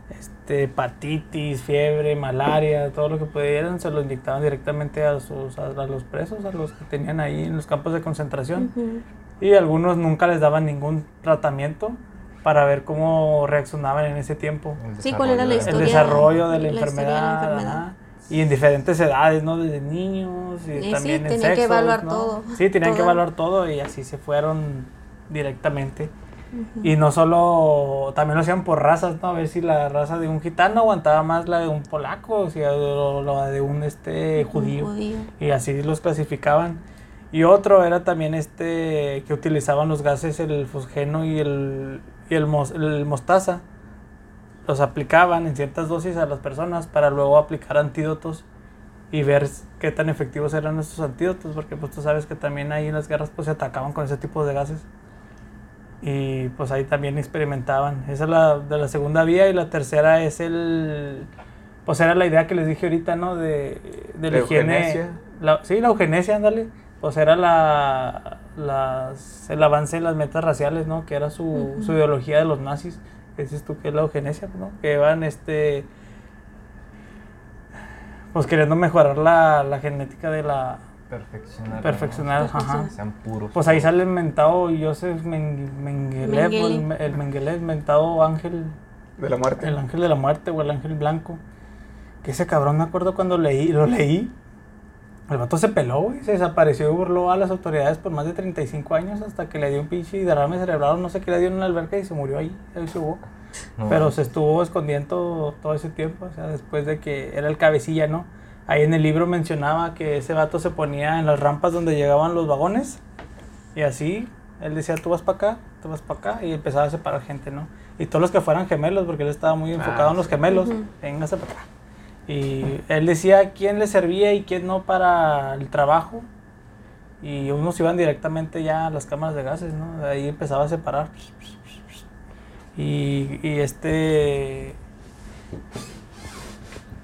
este, hepatitis, fiebre, malaria, todo lo que pudieran, se lo inyectaban directamente a, sus, a, los presos, a los que tenían ahí en los campos de concentración. Y algunos nunca les daban ningún tratamiento para ver cómo reaccionaban en ese tiempo. Sí, cuál era la historia. El desarrollo de la, enfermedad. Y en diferentes edades, ¿no? Desde niños y, también sí, en tenían que evaluar todo. Sí, tenían que evaluar todo y así se fueron directamente. Y no solo, también lo hacían por razas, ¿no? A ver si la raza de un gitano aguantaba más la de un polaco, o, sea, la de un este, judío. judío. Y así los clasificaban. Y otro era también este que utilizaban los gases, el fosgeno y el y el, mostaza los aplicaban en ciertas dosis a las personas para luego aplicar antídotos y ver qué tan efectivos eran estos antídotos, porque pues tú sabes que también ahí en las guerras pues se atacaban con ese tipo de gases. Y pues ahí también experimentaban. Esa es la de la segunda vía y la tercera es el pues era la idea que les dije ahorita, ¿no? De, de la higiene. La, sí, la eugenesia, ándale. Pues era la, las, el avance de las metas raciales, ¿no? Que era su, su ideología de los nazis. Que dices tú que es la eugenesia, ¿no? Que van, este... Pues queriendo mejorar la, la genética de la... Perfeccionar. Perfeccionar, ajá. Sean puros. Pues ahí sale inventado Joseph Mengele, el, el Mengele, inventado ángel... De la muerte. El ángel de la muerte o el ángel blanco. Que ese cabrón me acuerdo cuando leí, lo leí el vato se peló, güey, se desapareció y burló a las autoridades por más de 35 años hasta que le dio un pinche derrame cerebral, no sé qué le dio en una alberca y se murió ahí, ahí se hubo. Pero se estuvo escondiendo todo ese tiempo, o sea, después de que era el cabecilla, ¿no? Ahí en el libro mencionaba que ese vato se ponía en las rampas donde llegaban los vagones y así, él decía, tú vas para acá, tú vas para acá y empezaba a separar gente, ¿no? Y todos los que fueran gemelos, porque él estaba muy enfocado ah, en los gemelos, uh para acá. Y él decía quién le servía y quién no para el trabajo. Y unos iban directamente ya a las cámaras de gases, ¿no? Ahí empezaba a separar. Y, y este.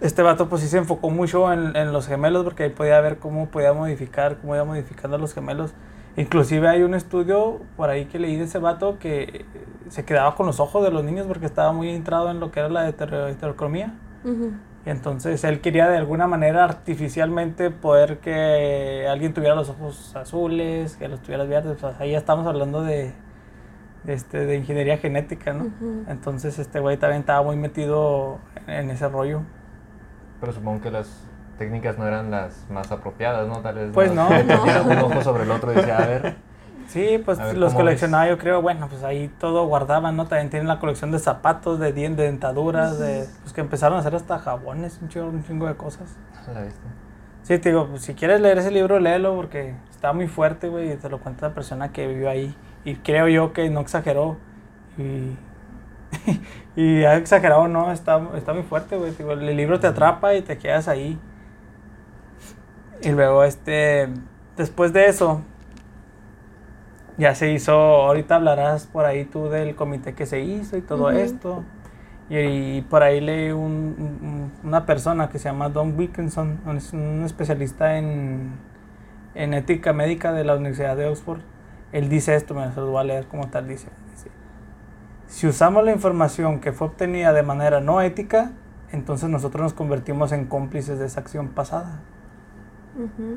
Este vato, pues sí se enfocó mucho en, en, los gemelos porque ahí podía ver cómo podía modificar, cómo iba modificando los gemelos. Inclusive hay un estudio por ahí que leí de ese vato que se quedaba con los ojos de los niños porque estaba muy entrado en lo que era la heterocromía. Y entonces él quería de alguna manera artificialmente poder que alguien tuviera los ojos azules, que los tuviera verdes. Pues ahí ya estamos hablando de, este, de ingeniería genética, ¿no? Entonces este güey también estaba muy metido en ese rollo. Pero supongo que las técnicas no eran las más apropiadas, ¿no? Tal vez pues no, no. un ojo sobre el otro y decía, a ver, Sí, pues los coleccionaba yo creo, bueno, pues ahí todo guardaban, ¿no? También tienen la colección de zapatos, de dientes, de dentaduras, de, pues que empezaron a hacer hasta jabones, un chingo, un chingo de cosas. ¿La viste? Sí, te digo, pues, si quieres leer ese libro, léelo porque está muy fuerte, güey, y te lo cuenta la persona que vivió ahí. Y creo yo que no exageró. Y, y ha exagerado, no, está, está muy fuerte, güey. El libro te atrapa y te quedas ahí. Y luego, este, después de eso, ya se hizo, ahorita hablarás por ahí tú del comité que se hizo y todo esto. Y, por ahí leí un, una persona que se llama Don Wilkinson, es un especialista en, en, ética médica de la Universidad de Oxford. Él dice esto, me lo voy a leer como tal, dice, si usamos la información que fue obtenida de manera no ética, entonces nosotros nos convertimos en cómplices de esa acción pasada.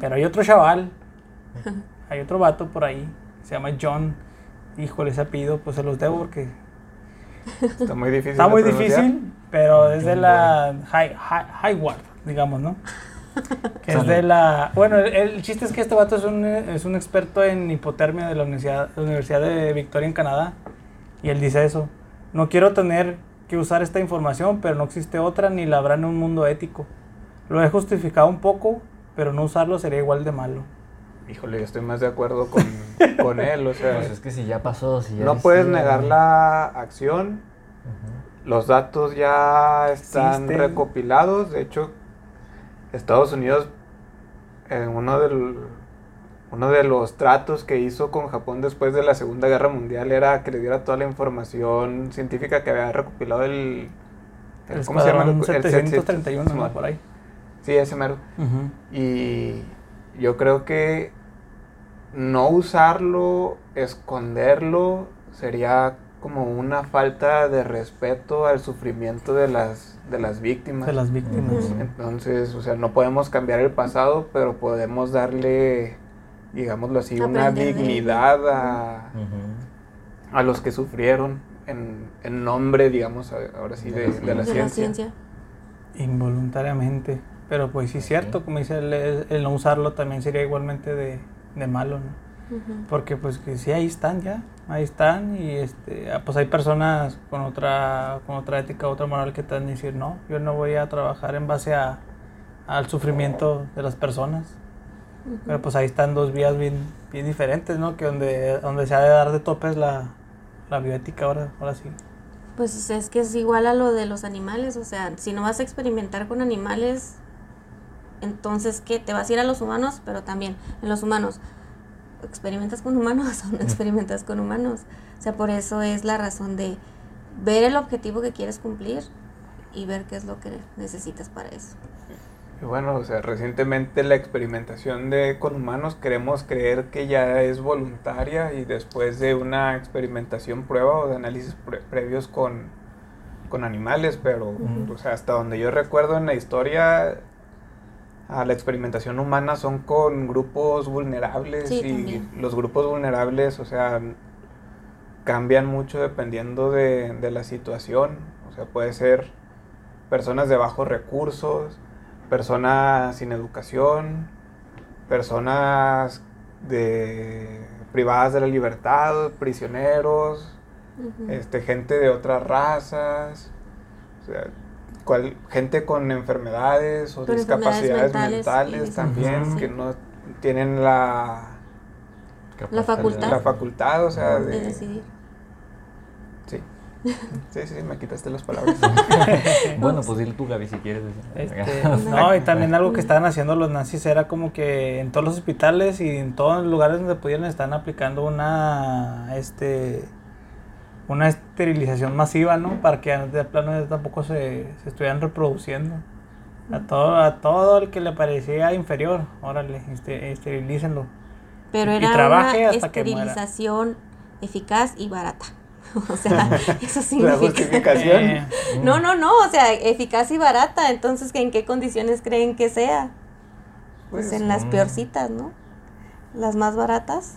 Pero hay otro chaval, hay otro vato por ahí se llama John. Híjole, ese apellido, pues se los debo porque. Está muy difícil. Está muy difícil, pero es de la High, digamos, ¿no? que es de la. Bueno, el, chiste es que este vato es un, es un experto en hipotermia de la Universidad, la Universidad de Victoria en Canadá. Y él dice eso. No quiero tener que usar esta información, pero no existe otra ni la habrá en un mundo ético. lo he justificado un poco, pero no usarlo sería igual de malo. Híjole, yo estoy más de acuerdo con, con él, o sea... Pues es que si ya pasó, si ya No puedes negar la acción, los datos ya están recopilados, de hecho, Estados Unidos, en uno del uno de los tratos que hizo con Japón después de la Segunda Guerra Mundial era que le diera toda la información científica que había recopilado el... el ¿Cómo se llama? El 731, por ahí. Sí, ese mero. Y yo creo que no usarlo, esconderlo, sería como una falta de respeto al sufrimiento de las, de las víctimas. De las víctimas. Entonces, o sea, no podemos cambiar el pasado, pero podemos darle digámoslo así, una dignidad a, a, los que sufrieron en, en nombre, digamos, ahora sí, de, la, ciencia. Involuntariamente. Pero pues sí es cierto, como dice, el, no usarlo también sería igualmente de, de malo, ¿no? Porque pues que sí, ahí están ya, ahí están y este, ah, pues hay personas con otra, con otra ética, otra moral que a decir, no, yo no voy a trabajar en base a, al sufrimiento de las personas. Pero pues ahí están dos vías bien, bien diferentes, ¿no? Que donde, donde se ha de dar de topes la, la bioética ahora, ahora sí. Pues es que es igual a lo de los animales, o sea, si no vas a experimentar con animales, entonces, ¿qué? Te vas a ir a los humanos, pero también en los humanos, ¿experimentas con humanos o no experimentas con humanos? O sea, por eso es la razón de ver el objetivo que quieres cumplir y ver qué es lo que necesitas para eso bueno, o sea, recientemente la experimentación de con humanos queremos creer que ya es voluntaria y después de una experimentación prueba o de análisis previos con, con, animales, pero o sea, hasta donde yo recuerdo en la historia a la experimentación humana son con grupos vulnerables y los grupos vulnerables, o sea, cambian mucho dependiendo de, de la situación, o sea, puede ser personas de bajos recursos, personas sin educación, personas de, privadas de la libertad, prisioneros, este, gente de otras razas, gente con enfermedades o discapacidades mentales, también, que no tienen la, la facultad, la facultad o sea, de decidir. Sí, sí, me quitaste las palabras. bueno, pues dile tú, Gaby, si quieres. Este, no, y también algo que estaban haciendo los nazis era como que en todos los hospitales y en todos los lugares donde pudieran están aplicando una, este, una esterilización masiva, ¿no? Para que de plano tampoco se, se estuvieran reproduciendo. A todo, a todo el que le parecía inferior, órale, este, esterilícenlo. Pero era una esterilización eficaz y barata. o sea, eso significa... La justificación. no, no, no, o sea, eficaz y barata, entonces, ¿en qué condiciones creen que sea? Pues, pues en las mm. peorcitas, ¿no? Las más baratas.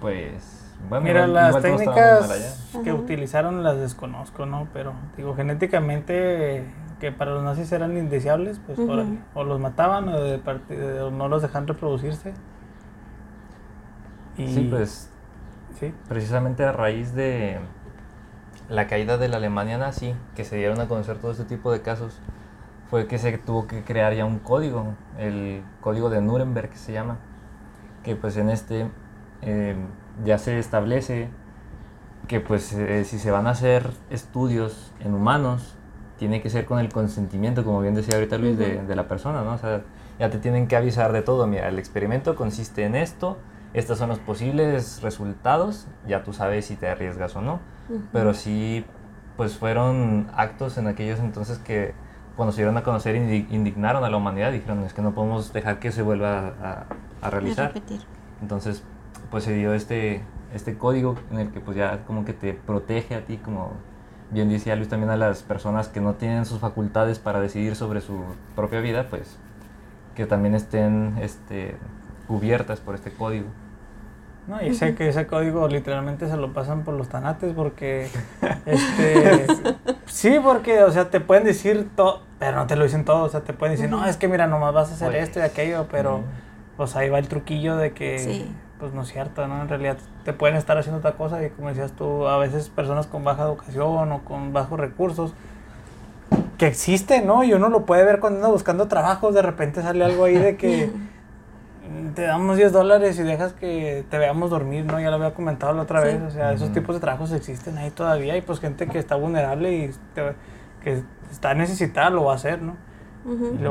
Pues... Bueno, Mira, las técnicas que utilizaron las desconozco, ¿no? Pero, digo, genéticamente que para los nazis eran indeseables, pues o los mataban o, de o no los dejan reproducirse. Y sí, pues Precisamente a raíz de la caída de la Alemania nazi, que se dieron a conocer todo este tipo de casos, fue que se tuvo que crear ya un código, el código de Nuremberg que se llama, que pues en este eh, ya se establece que pues eh, si se van a hacer estudios en humanos, tiene que ser con el consentimiento, como bien decía ahorita Luis, de, de, la persona, ¿no? O sea, ya te tienen que avisar de todo, mira, el experimento consiste en esto, estos son los posibles resultados, ya tú sabes si te arriesgas o no, pero sí, pues fueron actos en aquellos entonces que cuando se dieron a conocer indignaron a la humanidad, dijeron, es que no podemos dejar que se vuelva a, realizar. Entonces, pues se dio este, este código en el que pues ya como que te protege a ti, como bien decía Luis también a las personas que no tienen sus facultades para decidir sobre su propia vida, pues que también estén este, cubiertas por este código. No, y sé que ese código literalmente se lo pasan por los tanates porque, este, sí, porque, o sea, te pueden decir todo, pero no te lo dicen todo, o sea, te pueden decir, no, es que mira, nomás vas a hacer esto y aquello, pero, pues ahí va el truquillo de que, pues no es cierto, ¿no? En realidad te pueden estar haciendo otra cosa y como decías tú, a veces personas con baja educación o con bajos recursos que existe, ¿no? Y uno lo puede ver cuando anda buscando trabajos, de repente sale algo ahí de que te damos 10 dólares y dejas que te veamos dormir, ¿no? Ya lo había comentado la otra vez, o sea, esos tipos de trabajos existen ahí todavía y pues gente que está vulnerable y que está necesitada lo va a hacer, ¿no?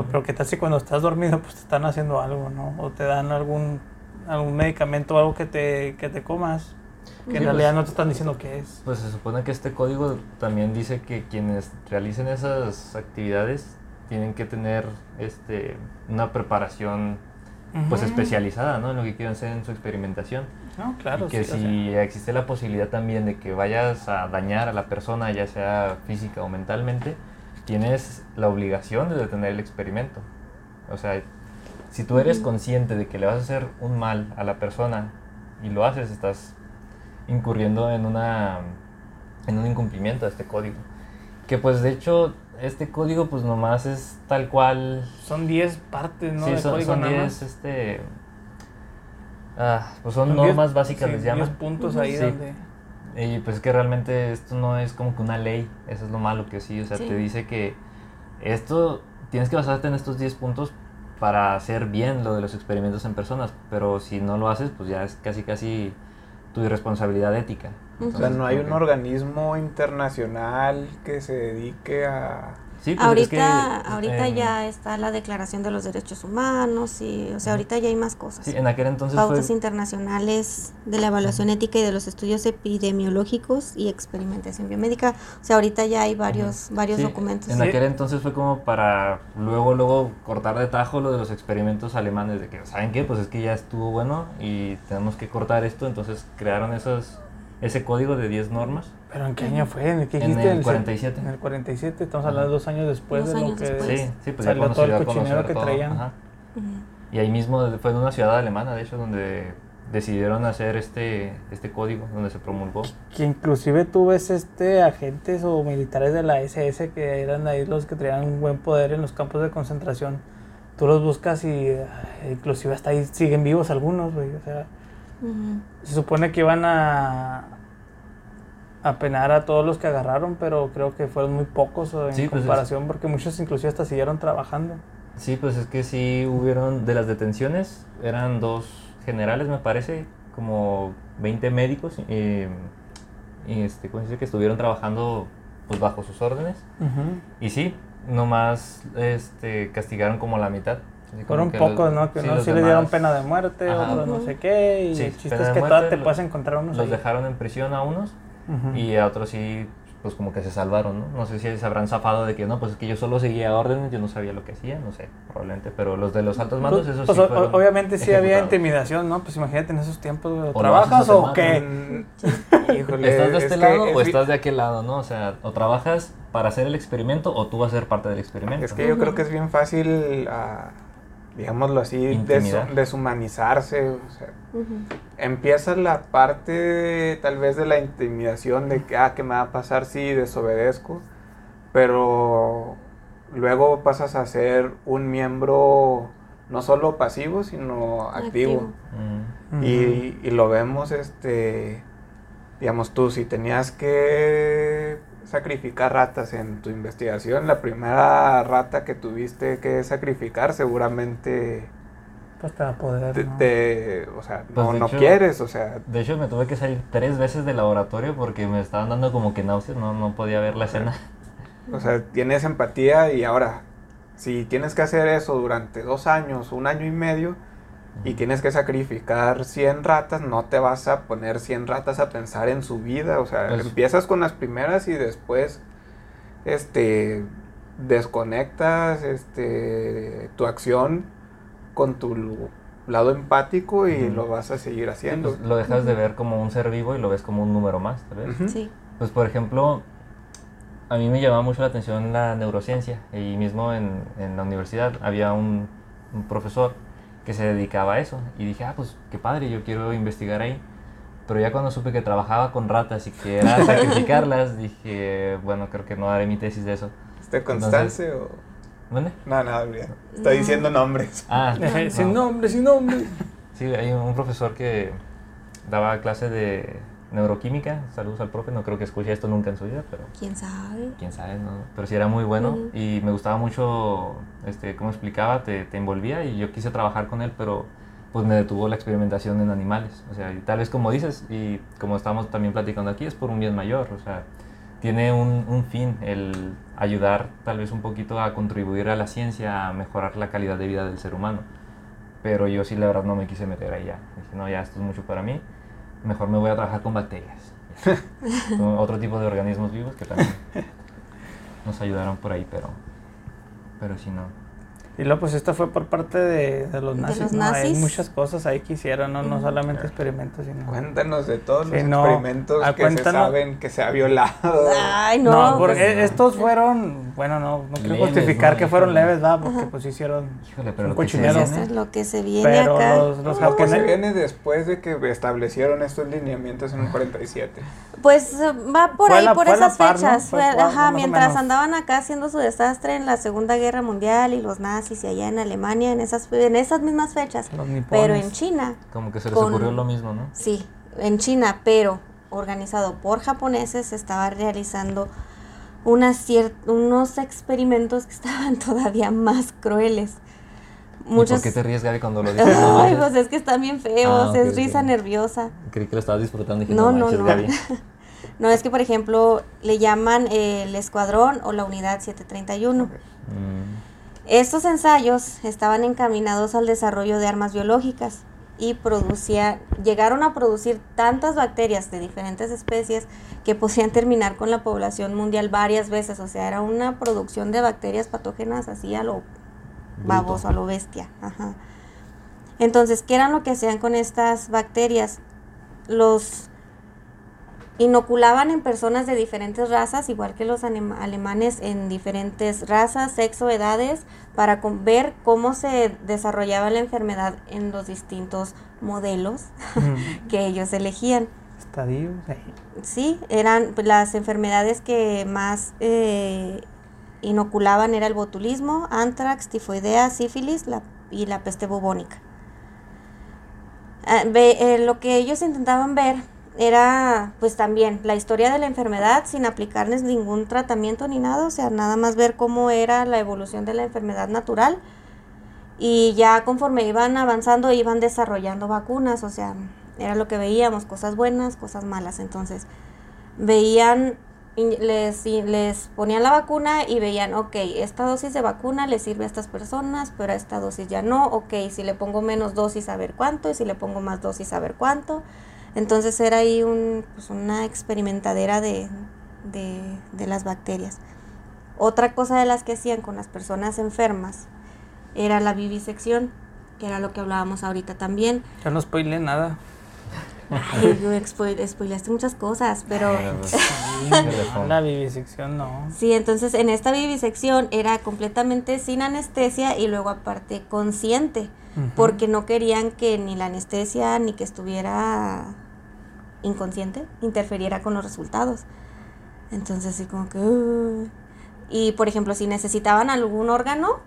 pero qué tal si cuando estás dormido pues te están haciendo algo, ¿no? O te dan algún, algún medicamento o algo que te, que te comas que en realidad pues no te están diciendo qué es. Pues se supone que este código también dice que quienes realicen esas actividades tienen que tener este, una preparación pues especializada ¿no? en lo que quieren hacer en su experimentación. No, claro. Y que si existe la posibilidad también de que vayas a dañar a la persona, ya sea física o mentalmente, tienes la obligación de detener el experimento. O sea, si tú eres consciente de que le vas a hacer un mal a la persona y lo haces, estás incurriendo en una en un incumplimiento de este código. Que pues de hecho este código pues nomás es tal cual son 10 partes, ¿no? Sí, son 10 este ah, pues son, normas básicas les llaman. 10 puntos ahí donde y pues que realmente esto no es como que una ley, eso es lo malo que sí, o sea, te dice que esto tienes que basarte en estos 10 puntos para hacer bien lo de los experimentos en personas, pero si no lo haces, pues ya es casi casi tu irresponsabilidad ética. o sea, no hay un organismo internacional que se dedique a... Sí, pues ahorita ahorita ya está la Declaración de los Derechos Humanos y, o sea, ahorita ya hay más cosas. Sí, en aquel entonces Pautas internacionales de la evaluación ética y de los estudios epidemiológicos y experimentación biomédica. O sea, ahorita ya hay varios varios documentos. En aquel entonces fue como para luego luego cortar de tajo lo de los experimentos alemanes de que, ¿saben qué? Pues es que ya estuvo bueno y tenemos que cortar esto, entonces crearon esos ese código de 10 normas. ¿Pero en qué año fue? ¿En, qué en el 47. En el 47, estamos hablando dos años después de lo que Sí, sí, pues salió todo el cochinero que traían. Y ahí mismo fue en una ciudad alemana, de hecho, donde decidieron hacer este, este código, donde se promulgó. Que inclusive tú ves este, agentes o militares de la SS que eran ahí los que traían un buen poder en los campos de concentración. Tú los buscas y inclusive hasta ahí siguen vivos algunos, güey. O sea, se supone que iban a, a penar a todos los que agarraron, pero creo que fueron muy pocos en pues comparación, porque muchos inclusive hasta siguieron trabajando. Sí, pues es que sí hubieron, de las detenciones, eran dos generales, me parece, como 20 médicos, y, este, que estuvieron trabajando pues bajo sus órdenes. Y sí, nomás este, castigaron como la mitad. Fueron pocos, ¿no? Que sí, unos sí les dieron pena de muerte, otros no sé qué, y el chiste es que todavía te puedes encontrar unos Los dejaron en prisión a unos, y a otros sí, pues como que se salvaron, ¿no? No sé si se habrán zafado de que no, pues es que yo solo seguía órdenes, yo no sabía lo que hacía, no sé, probablemente, pero los de los altos pues, mandos, esos pues, sí Obviamente sí había intimidación, ¿no? Pues imagínate en esos tiempos, ¿o ¿trabajas o qué? Híjole, ¿Estás de este lado o estás de aquel lado, no? O sea, o trabajas para hacer el experimento o tú vas a ser parte del experimento. Es que yo creo que es bien fácil... Uh, digámoslo así, deshumanizarse. O sea, Empieza la parte tal vez de la intimidación de que, ah, ¿qué me va a pasar si desobedezco? Pero luego pasas a ser un miembro no solo pasivo, sino activo. y, y, lo vemos, este, digamos tú, si tenías que sacrificar ratas en tu investigación. La primera rata que tuviste que sacrificar seguramente... Pues te va a poder, ¿no? o sea, pues no, quieres, o sea... De hecho, me tuve que salir tres veces del laboratorio porque me estaban dando como que náuseas, no, no podía ver la escena. O sea, tienes empatía y ahora, si tienes que hacer eso durante dos años, un año y medio, y tienes que sacrificar 100 ratas, no te vas a poner 100 ratas a pensar en su vida, o sea, empiezas con las primeras y después este desconectas este tu acción con tu lado empático y lo vas a seguir haciendo. Pues, lo dejas de ver como un ser vivo y lo ves como un número más, tal Sí. Pues por ejemplo, a mí me llamaba mucho la atención la neurociencia y mismo en, en la universidad había un, un profesor que se dedicaba a eso. Y dije, ah, pues qué padre, yo quiero investigar ahí. Pero ya cuando supe que trabajaba con ratas y que era sacrificarlas, dije, bueno, creo que no haré mi tesis de eso. ¿Este Constance o...? ¿Dónde? No, no, bien. Está diciendo nombres. Ah, sin nombre, sin nombre. Sí, hay un profesor que daba clase de neuroquímica. Saludos al profe, no creo que escuche esto nunca en su vida, pero... ¿Quién sabe? ¿Quién sabe? No? Pero sí era muy bueno y me gustaba mucho, este, como explicaba, te, te envolvía y yo quise trabajar con él, pero pues me detuvo la experimentación en animales. O sea, y tal vez como dices, y como estamos también platicando aquí, es por un bien mayor. O sea, tiene un, un, fin, el ayudar tal vez un poquito a contribuir a la ciencia, a mejorar la calidad de vida del ser humano. Pero yo sí, la verdad, no me quise meter ahí ya. Dije, no, ya esto es mucho para mí. Mejor me voy a trabajar con bacterias. otro tipo de organismos vivos que también nos ayudaron por ahí, pero, pero si no. Y luego, pues esto fue por parte de, de los nazis. ¿no? Hay muchas cosas ahí que hicieron, no, no solamente experimentos. Sino... Cuéntanos de todos los experimentos ah, que se saben que se ha violado. Ay, no. no porque pues, estos fueron, bueno, no, no quiero justificar que fueron leves, ¿verdad? Porque pues hicieron Híjole, pero un cochinero. Es lo que se viene pero acá. Los, los lo que se viene después de que establecieron estos lineamientos en el 47. Pues va por ahí, por esas fechas. Fue, ajá, mientras andaban acá haciendo su desastre en la Segunda Guerra Mundial y los nazis y allá en Alemania en esas en esas mismas fechas, pero en China. Como que se les ocurrió lo mismo, ¿no? Sí, en China, pero organizado por japoneses se estaba realizando unas unos experimentos que estaban todavía más crueles. Muchos... ¿Por qué te ríes, Gaby, cuando lo dices? Ay, pues es que están bien feos, ah, es risa nerviosa. Creí que lo estabas disfrutando. no, no, no. No, es que, por ejemplo, le llaman el escuadrón o la unidad 731. Mm. Estos ensayos estaban encaminados al desarrollo de armas biológicas y producía, llegaron a producir tantas bacterias de diferentes especies que podían terminar con la población mundial varias veces. O sea, era una producción de bacterias patógenas así a lo baboso, a lo bestia. Entonces, ¿qué eran lo que hacían con estas bacterias? Los inoculaban en personas de diferentes razas, igual que los alemanes en diferentes razas, sexo, edades, para ver cómo se desarrollaba la enfermedad en los distintos modelos que ellos elegían. Estadios. Sí, eran las enfermedades que más eh, inoculaban era el botulismo, antrax, tifoidea, sífilis y la peste bubónica. Ah, eh, lo que ellos intentaban ver era pues también la historia de la enfermedad sin aplicarles ningún tratamiento ni nada, o sea, nada más ver cómo era la evolución de la enfermedad natural. Y ya conforme iban avanzando iban desarrollando vacunas, o sea, era lo que veíamos, cosas buenas, cosas malas, entonces veían, les, les ponían la vacuna y veían, ok, esta dosis de vacuna le sirve a estas personas, pero a esta dosis ya no, ok, si le pongo menos dosis a ver cuánto y si le pongo más dosis a ver cuánto entonces era ahí un, pues una experimentadera de, de, las bacterias. Otra cosa de las que hacían con las personas enfermas era la vivisección, que era lo que hablábamos ahorita también. Ya no spoilé nada. Ay, spoileaste muchas cosas, pero... la vivisección no. Sí, entonces en esta vivisección era completamente sin anestesia y luego aparte consciente, porque no querían que ni la anestesia ni que estuviera inconsciente interferiera con los resultados. Entonces, así como que... y por ejemplo, si necesitaban algún órgano,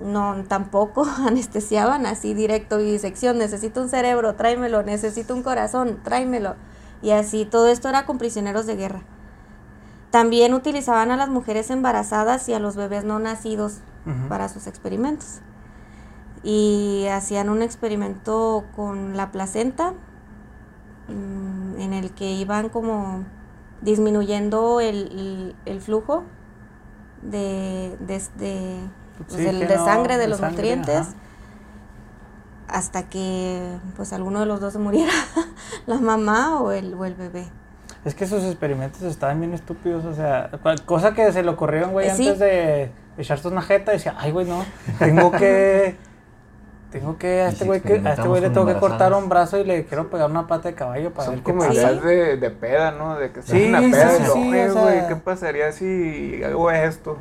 no tampoco anestesiaban así directo y disección. Necesito un cerebro, tráemelo. Necesito un corazón, tráemelo. Y así, todo esto era con prisioneros de guerra. También utilizaban a las mujeres embarazadas y a los bebés no nacidos para sus experimentos. Y hacían un experimento con la placenta, Mm, en el que iban como disminuyendo el, flujo de, de, pues, sangre de los nutrientes hasta que pues alguno de los dos se muriera, la mamá o el, o el bebé. Es que esos experimentos estaban bien estúpidos, o sea, cosa que se le ocurrieron, güey, eh, antes de echarse una jeta, decía, ay, güey, no, tengo que tengo que a este güey que a este güey le tengo que cortar un brazo y le quiero pegar una pata de caballo para Son ver como ideas de, de peda, ¿no? De que estás sí, en una peda sí, sí, güey, ¿qué pasaría si hago esto?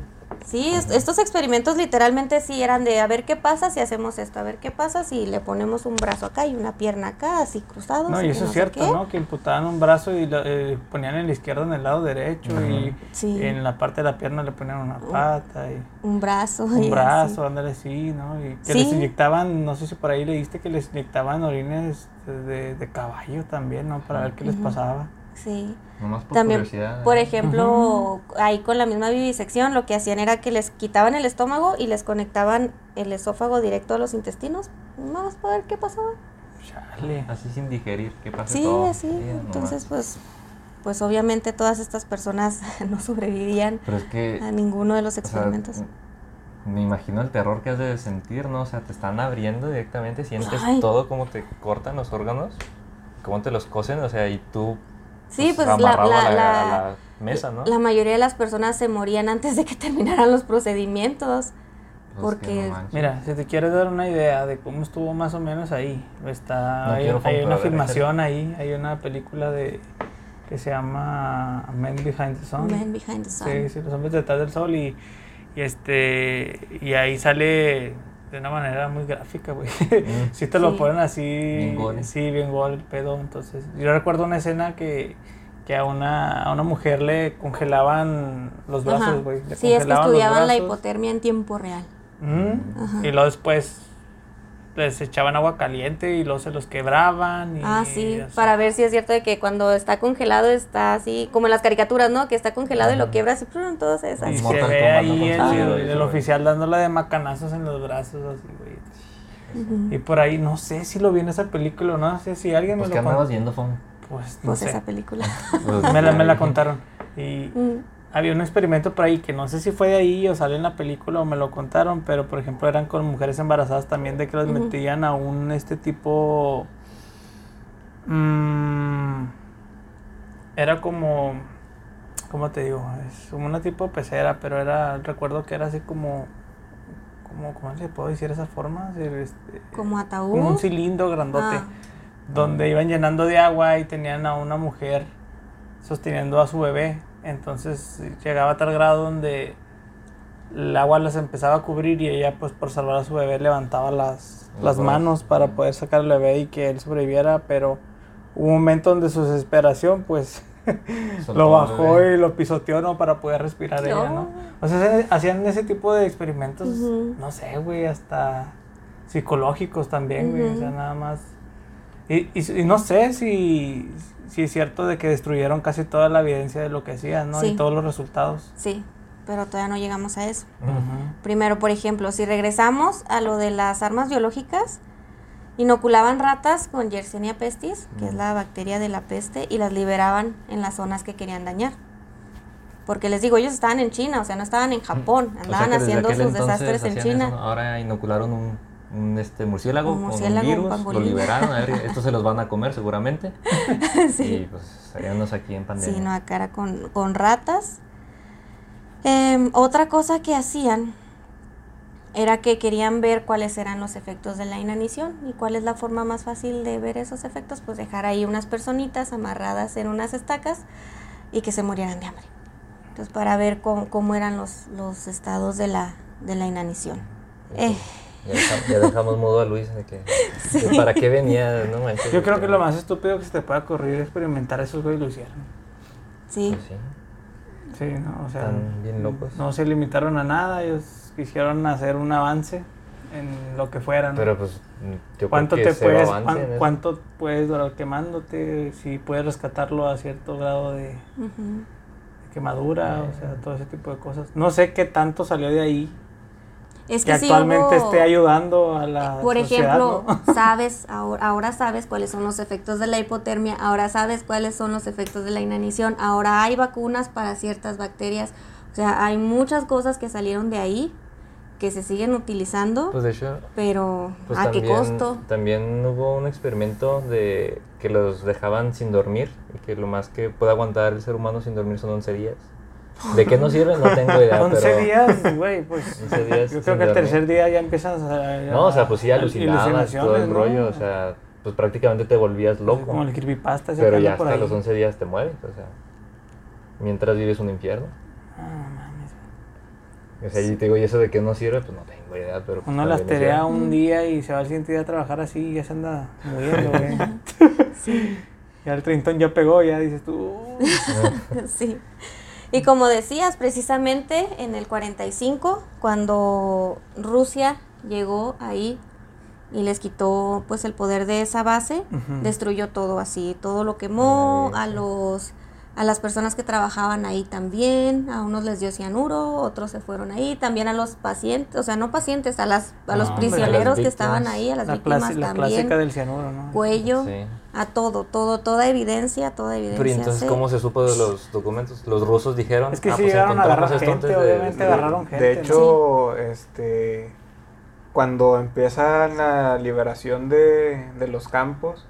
Sí, estos experimentos literalmente sí eran de a ver qué pasa si hacemos esto, a ver qué pasa si le ponemos un brazo acá y una pierna acá, así cruzados. No, y eso es cierto, ¿no? Que imputaban un brazo y lo, eh, ponían en la izquierda en el lado derecho y en la parte de la pierna le ponían una pata. Y un brazo. Un brazo, ándale, sí, ¿no? Y que les inyectaban, no sé si por ahí leíste que les inyectaban orines de, de caballo también, ¿no? Para ver qué les pasaba. Sí. Nomás por También, curiosidad. por ¿eh? ejemplo, ahí con la misma vivisección, lo que hacían era que les quitaban el estómago y les conectaban el esófago directo a los intestinos. Vamos a ver qué pasaba. Chale. Así sin digerir, ¿qué pasa? Sí, todo. así. Sí. Entonces, pues, pues obviamente todas estas personas no sobrevivirían Pero es que. a ninguno de los o sea, experimentos. me imagino el terror que has de sentir, ¿no? O sea, te están abriendo directamente, sientes Ay. todo como te cortan los órganos, cómo te los cosen, o sea, y tú. Sí, pues la, la, la, la- la mesa, ¿no? la mayoría de las personas se morían antes de que terminaran los procedimientos. Pues que porque- no. Mira, si te quieres dar una idea de cómo estuvo más o menos ahí, está, No hay, una filmación ahí, hay una película de que se llama Men Behind the Sun. Man behind the sun. Sí, sí, los hombres detrás del sol y, y este y ahí sale de una manera muy gráfica, güey. Mm. sí te lo Sí. ponen así, Bien gore. sí, bien gol el pedo. Entonces, yo recuerdo una escena que, que a una a una mujer le congelaban los brazos, güey. Sí, es que estudiaban la hipotermia en tiempo real. Ajá. Y luego después les echaban agua caliente y luego se los quebraban. Y, Ah, sí, para ver si es cierto de que cuando está congelado está así, como en las caricaturas, ¿no? Que está congelado y lo quiebras y ¡prum! todo se Y deshace. se Mortal ve ahí el, el- y oficial dándole de macanazos en los brazos, así, güey. Y por ahí, no sé si lo vi en esa película o no, no sé si alguien Pues me que lo andabas contó. viendo, Fon. Pues no Pues sé. esa película. Pues, Me la, me la ahí. contaron. Y Mm. Había un experimento por ahí que no sé si fue de ahí o sale en la película o me lo contaron, pero por ejemplo eran con mujeres embarazadas también de que las metían a un este tipo mm, era como ¿cómo te digo? Es como una tipo pecera, pero era recuerdo que era así como como ¿cómo le puedo decir esa forma? Este, Como ataúd. como un cilindro grandote Ah. donde iban llenando de agua y tenían a una mujer sosteniendo a su bebé. Entonces llegaba a tal grado donde el agua las empezaba a cubrir y ella pues por salvar a su bebé levantaba las, las manos para poder sacar al bebé y que él sobreviviera, pero hubo un momento donde su desesperación pues lo bajó y lo pisoteó ¿no? para poder respirar ella, ¿no? O sea, se- hacían ese tipo de experimentos, no sé, güey, hasta psicológicos también, güey, o sea, nada más. Y, y- y no sé si, si es cierto de que destruyeron casi toda la evidencia de lo que hacían, ¿no? Sí. Y todos los resultados. Sí, pero todavía no llegamos a eso. Primero, por ejemplo, si regresamos a lo de las armas biológicas, inoculaban ratas con Yersinia pestis, que es la bacteria de la peste, y las liberaban en las zonas que querían dañar. Porque les digo, ellos estaban en China, o sea, no estaban en Japón, O sea andaban haciendo sus desastres en China. eso, ¿no? Ahora inocularon un, un, este, murciélago, Un con murciélago, un un virus, lo pangolín. liberaron, a ver, estos se los van a comer seguramente. Sí. Y pues estaríamos aquí en pandemia. Sí, no, acá era con, con ratas. Em, otra cosa que hacían era que querían ver cuáles eran los efectos de la inanición y cuál es la forma más fácil de ver esos efectos, pues dejar ahí unas personitas amarradas en unas estacas y que se murieran de hambre. Entonces, para ver cómo, cómo eran los, los estados de la, de la inanición. Eh, Ya, dejamos, ya dejamos mudo a Luis de que, de para qué venía, no manches. Yo creo que lo más estúpido que se te puede ocurrir es experimentar esos güey lo hicieron. sí, Pues sí. Sí, ¿no? O sea, Están bien locos. no se limitaron a nada, ellos quisieron hacer un avance en lo que fuera, ¿no? Pero pues yo ¿Cuánto creo que te puedes, avance cuán- cuánto puedes durar quemándote? Si puedes rescatarlo a cierto grado de, quemadura, o sea, todo ese tipo de cosas. No sé qué tanto salió de ahí es que actualmente hubo- esté ayudando a la Por sociedad, ejemplo, ¿no? sabes, ahora, ahora sabes cuáles son los efectos de la hipotermia, ahora sabes cuáles son los efectos de la inanición, ahora hay vacunas para ciertas bacterias, o sea, hay muchas cosas que salieron de ahí que se siguen utilizando, Pues de hecho, pero pues ¿a también, qué costo? también hubo un experimento de que los dejaban sin dormir y que lo más que puede aguantar el ser humano sin dormir son 11 días. ¿De qué nos sirve? No tengo idea, 11 pero... días, güey, pues 11 días yo creo que el dormir. tercer día ya empiezas a... No, o sea, pues sí alucinabas, todo el rollo, o sea, pues prácticamente te volvías loco. Como el creepypasta ese Pero ya por hasta ahí. los 11 días te mueres, o sea, mientras vives un infierno. Ah, no mames. O sea, y te digo, y eso de que no sirve, pues no tengo idea, pero... pues, Uno las cierto. un día y se va al siguiente día a trabajar así y ya se anda muriendo, güey. Ya el treintón ya pegó, ya dices tú... Sí. Y como decías, precisamente en el 45, cuando Rusia llegó ahí y les quitó pues el poder de esa base, destruyó todo así, todo lo quemó, a los a las personas que trabajaban ahí también, a unos les dio cianuro, otros se fueron ahí, también a los pacientes, o sea, no pacientes, a las a los prisioneros que estaban ahí, a las víctimas también. La clásica del cianuro, ¿no? Cuello, a todo, todo, toda evidencia, toda evidencia. Pero entonces, ¿cómo se supo de los documentos? Los rusos dijeron, es que ah, sí pues llegaron a agarrar gente, obviamente agarraron gente. De hecho, este cuando empieza la liberación de, de los campos,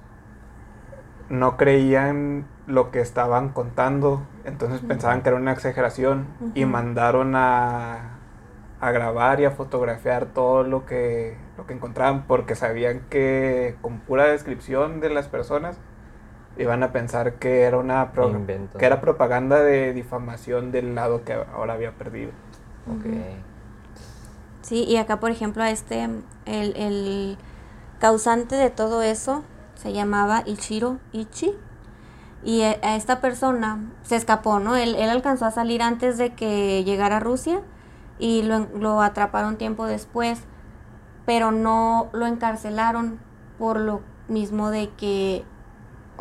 no creían lo que estaban contando, entonces pensaban que era una exageración y mandaron a, a, grabar y a fotografiar todo lo que, lo que encontraban porque sabían que con pura descripción de las personas iban a pensar que era una que era propaganda de difamación del lado que ahora había perdido. Sí, y acá por ejemplo a este, el, el causante de todo eso se llamaba Ichiro Ichi. Y e, a esta persona se escapó, ¿no? Él, él alcanzó a salir antes de que llegara a Rusia y lo, lo atraparon tiempo después, pero no lo encarcelaron por lo mismo de que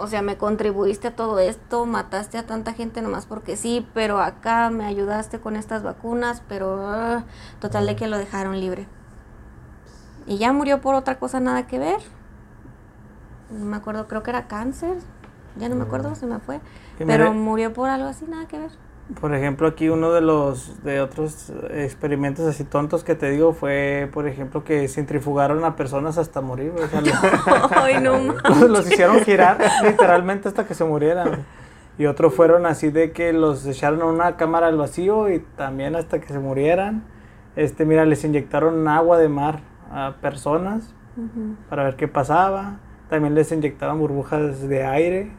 o sea, me contribuiste a todo esto, mataste a tanta gente nomás porque sí, pero acá me ayudaste con estas vacunas, pero ah, total de que lo dejaron libre. Y ya murió por otra cosa nada que ver. No me acuerdo, creo que era cáncer. Ya no me acuerdo, se me fue. Pero murió por algo así, nada que ver. Por ejemplo, aquí uno de los de otros experimentos así tontos que te digo fue, por ejemplo, que centrifugaron a personas hasta morir. Ay, no los, hicieron girar literalmente hasta que se murieran. Y otros fueron así de que los echaron a una cámara al vacío y también hasta que se murieran. Este, mira, les inyectaron agua de mar a personas para ver qué pasaba. También les inyectaban burbujas de aire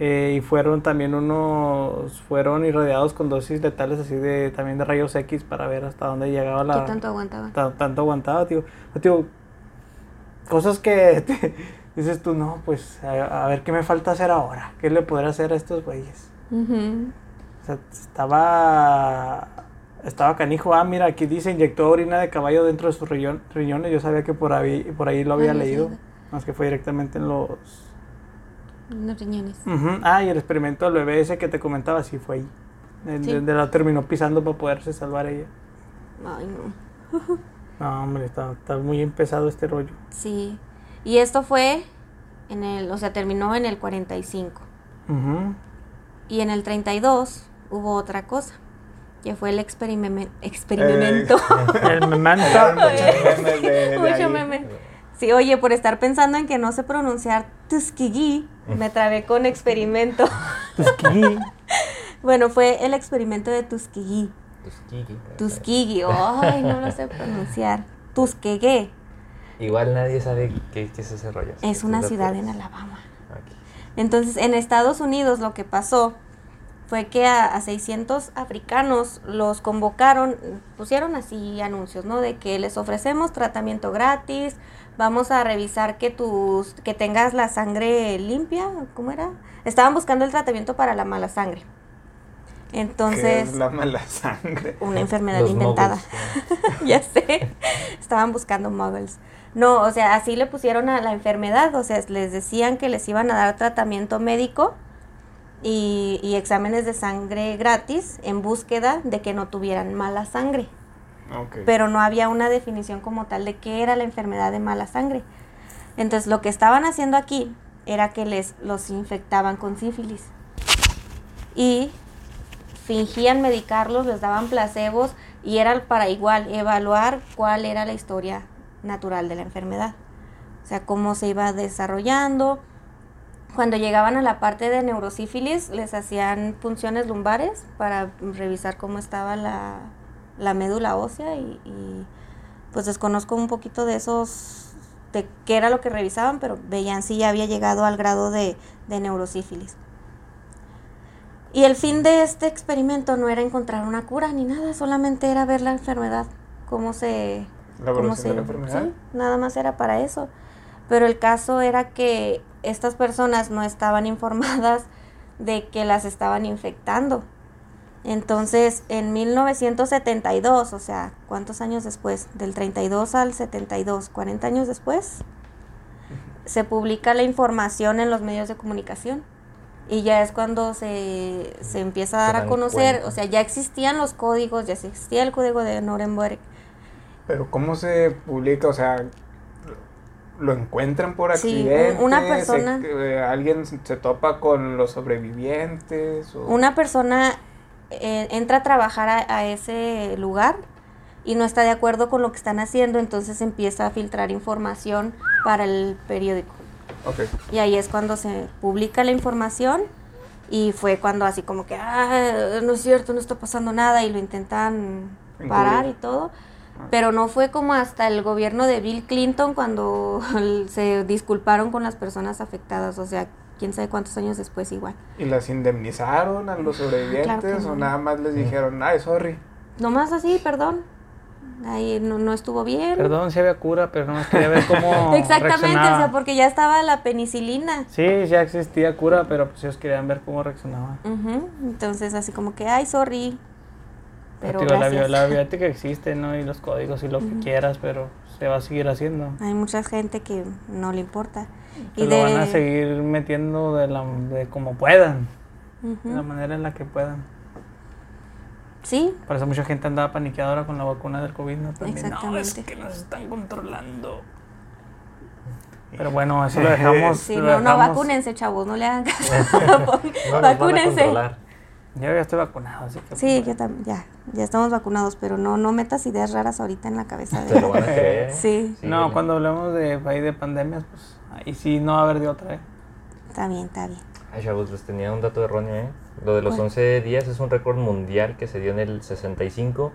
eh, y fueron también unos, fueron irradiados con dosis letales así de, también de rayos X para ver hasta dónde llegaba la... ¿Qué tanto aguantaba? tanto aguantaba, tío. tío cosas que dices tú, no, pues a, ver qué me falta hacer ahora, qué le podré hacer a estos güeyes. O sea, estaba, estaba canijo, ah, mira, aquí dice inyectó orina de caballo dentro de sus riñones, yo sabía que por ahí, por ahí lo había leído, más que fue directamente en los los riñones. Ah, y el experimento del bebé ese que te comentaba, sí fue ahí. De, la terminó pisando para poderse salvar ella. Ay, no. no, hombre, está, muy empezado este rollo. Sí. Y esto fue en el, o sea, terminó en el 45. Y en el 32 hubo otra cosa, que fue el experimento. experimento. Eh, el memento. Mucho meme. Sí, oye, por estar pensando en que no sé pronunciar Tuskegee, me trabé con experimento. Tuskegee. bueno, fue el experimento de Tuskegee. Tuskegee. Tuskegee, ay, no lo sé pronunciar. Tuskegee. Igual nadie sabe qué, es ese rollo. Es una ciudad en Alabama. Entonces, en Estados Unidos lo que pasó fue que a, a, 600 africanos los convocaron, pusieron así anuncios, ¿no? De que les ofrecemos tratamiento gratis, vamos a revisar que tus, que tengas la sangre limpia, ¿cómo era? Estaban buscando el tratamiento para la mala sangre. Entonces. ¿Qué es la mala sangre? Una enfermedad inventada. ya sé. Estaban buscando muggles. No, o sea, así le pusieron a la enfermedad. O sea, les decían que les iban a dar tratamiento médico y, y exámenes de sangre gratis en búsqueda de que no tuvieran mala sangre. Pero no había una definición como tal de qué era la enfermedad de mala sangre. Entonces lo que estaban haciendo aquí era que les los infectaban con sífilis. Y fingían medicarlos, les daban placebos y era para igual evaluar cuál era la historia natural de la enfermedad. O sea, cómo se iba desarrollando. Cuando llegaban a la parte de neurosífilis, les hacían punciones lumbares para revisar cómo estaba la, la médula ósea y, pues desconozco un poquito de esos, de qué era lo que revisaban, pero veían si ya había llegado al grado de, de neurosífilis. Y el fin de este experimento no era encontrar una cura ni nada, solamente era ver la enfermedad, cómo se... ¿La cómo se, de la enfermedad? Sí, nada más era para eso. Pero el caso era que estas personas no estaban informadas de que las estaban infectando. Entonces, en 1972, o sea, ¿cuántos años después? Del 32 al 72, 40 años después, se publica la información en los medios de comunicación. Y ya es cuando se, se empieza a dar a conocer, o sea, ya existían los códigos, ya existía el código de Nuremberg. Pero ¿cómo se publica? O sea, lo encuentran por accidente. Sí, una persona. Eh, alguien se topa con los sobrevivientes. Una persona eh, entra a trabajar a, ese lugar y no está de acuerdo con lo que están haciendo, entonces empieza a filtrar información para el periódico. Y ahí es cuando se publica la información y fue cuando así como que, ah, no es cierto, no está pasando nada y lo intentan parar y todo. Ah. Pero no fue como hasta el gobierno de Bill Clinton cuando se disculparon con las personas afectadas, o sea, quién sabe cuántos años después igual. ¿Y las indemnizaron a los sobrevivientes o nada más les dijeron, ay, sorry? Nomás así, perdón. Ahí no, no estuvo bien. Perdón, si había cura, pero no quería ver cómo. Exactamente, o sea, porque ya estaba la penicilina. Sí, ya existía cura, pero pues ellos querían ver cómo reaccionaba. Entonces, así como que, ay, sorry. Pero la, la, bioética existe, ¿no? Y los códigos y lo que quieras, pero se va a seguir haciendo. Hay mucha gente que no le importa. y lo van a seguir metiendo de, la, de como puedan, de la manera en la que puedan. Sí. Por eso mucha gente andaba paniqueadora con la vacuna del COVID, ¿no? no, es que nos están controlando. Pero bueno, eso lo dejamos. Sí, no, no, vacúnense, chavos, no le hagan caso. vacúnense. Yo ya estoy vacunado, así que. Sí, yo también, ya, ya estamos vacunados, pero no, no metas ideas raras ahorita en la cabeza de. van a creer. Sí. No, cuando hablemos de de pandemias, pues ahí sí no va a haber de otra, ¿eh? Está bien, está bien. Ay, chavos, les tenía un dato erróneo, ¿eh? Lo de los 11 días es un récord mundial que se dio en el 65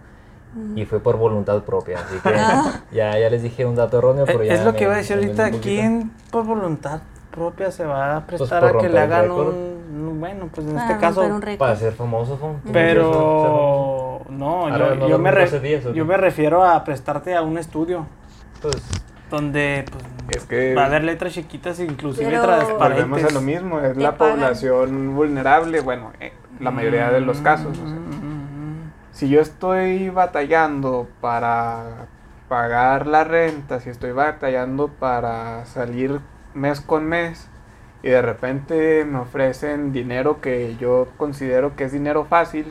y fue por voluntad propia. Así que ah. ya, ya les dije un dato erróneo, pero ya. Es lo que iba a decir ahorita. ¿Quién por voluntad propia se va a pues prestar a que le hagan un, bueno pues en este caso para ser famoso pero no yo, me yo me refiero a prestarte a un estudio pues donde pues, es que va a haber letras chiquitas inclusive transparentes volvemos a lo mismo es la población vulnerable bueno eh, la mayoría de los casos si yo estoy batallando para pagar la renta si estoy batallando para salir mes con mes y de repente me ofrecen dinero que yo considero que es dinero fácil,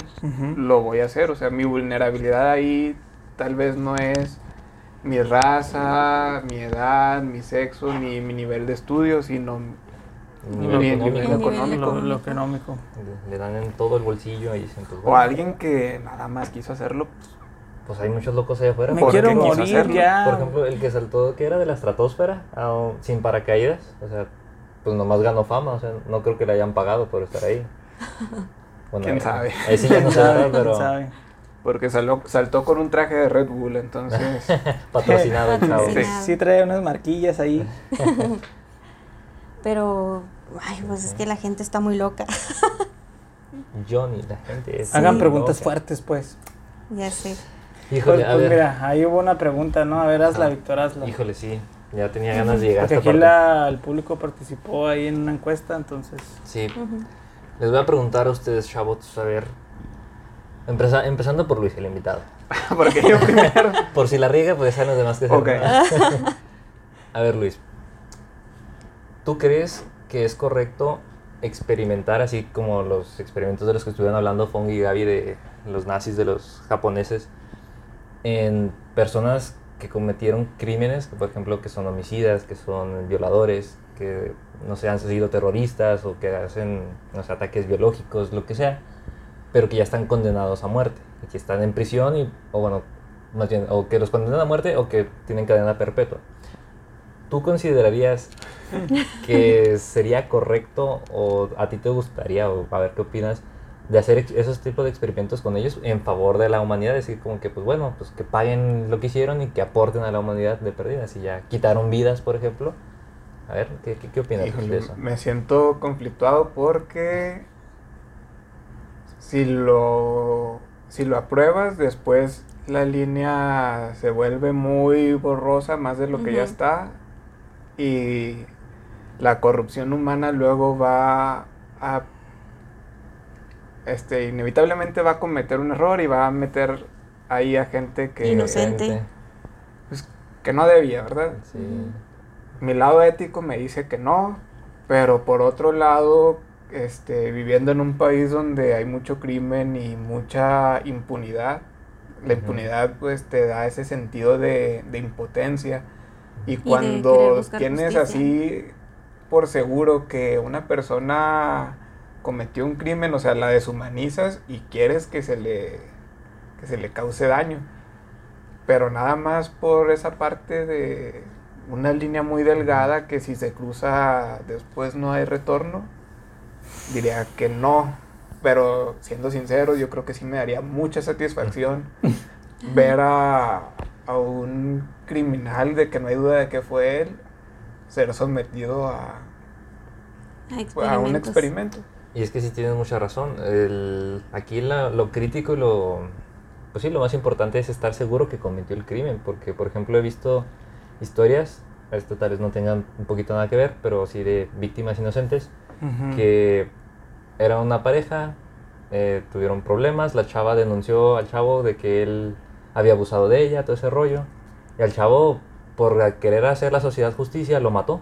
lo voy a hacer. O sea, mi vulnerabilidad ahí tal vez no es mi raza, mi edad, mi sexo, ni mi nivel de estudio, sino mi nivel económico. Lo, económico. Le, dan en todo el bolsillo y dicen, pues, O alguien que nada más quiso hacerlo, pues, pues hay muchos locos allá afuera. Me quiero morir ya. Por ejemplo, el que saltó, que era de la estratosfera, sin paracaídas, o sea, pues nomás ganó fama, o sea, no creo que le hayan pagado por estar ahí. ¿Quién sabe? Ahí sí ya no sabe, pero... Sabe? Porque saltó con un traje de Red Bull, entonces... Patrocinado el chavo. Sí, sí trae unas marquillas ahí. pero, ay, pues es que la gente está muy loca. Johnny, la gente es... Hagan preguntas fuertes, pues. Ya sé. Híjole, pues, pues mira, ahí hubo una pregunta, ¿no? A ver, hazla, Víctor, hazla. Híjole, sí. Ya tenía ganas de llegar Porque aquí la, el público participó ahí en una encuesta, entonces... Sí. Les voy a preguntar a ustedes, chavos, a ver... empezando por Luis, el invitado. Porque yo primero. por si la riega, pues ya los demás que okay. A ver, Luis. ¿Tú crees que es correcto experimentar, así como los experimentos de los que estuvieron hablando Fong y Gaby de los nazis, de los japoneses, en personas que cometieron crímenes, por ejemplo, que son homicidas, que son violadores, que no se han sido terroristas o que hacen no ataques biológicos, lo que sea, pero que ya están condenados a muerte, y que están en prisión y, o bueno, más bien, o que los condenan a muerte o que tienen cadena perpetua. ¿Tú considerarías que sería correcto o a ti te gustaría, o a ver qué opinas, de hacer esos tipos de experimentos con ellos en favor de la humanidad, decir como que pues bueno, pues que paguen lo que hicieron y que aporten a la humanidad de pérdidas y ya quitaron vidas, por ejemplo. A ver, ¿qué, qué, opinas de eso? Me siento conflictuado porque si lo, si lo apruebas, después la línea se vuelve muy borrosa, más de lo que ya está, y la corrupción humana luego va a este, inevitablemente va a cometer un error y va a meter ahí a gente que... Inocente. Pues, que no debía, ¿verdad? Sí. Mi lado ético me dice que no, pero por otro lado, este, viviendo en un país donde hay mucho crimen y mucha impunidad, la impunidad pues te da ese sentido de, impotencia. Y cuando tienes así por seguro que una persona cometió un crimen, o sea, la deshumanizas y quieres que se le, que se le cause daño. Pero nada más por esa parte de una línea muy delgada que si se cruza después no hay retorno, diría que no. Pero siendo sincero, yo creo que sí me daría mucha satisfacción ver a, a un criminal de que no hay duda de que fue él ser sometido a, a, un experimento. Y es que sí tienes mucha razón. El, aquí lo crítico y lo, pues sí, lo más importante es estar seguro que cometió el crimen. Porque, por ejemplo, he visto historias, esto tal vez no tengan un poquito nada que ver, pero sí de víctimas inocentes, que era una pareja, eh, tuvieron problemas, la chava denunció al chavo de que él había abusado de ella, todo ese rollo. Y al chavo, por querer hacer la sociedad justicia, lo mató.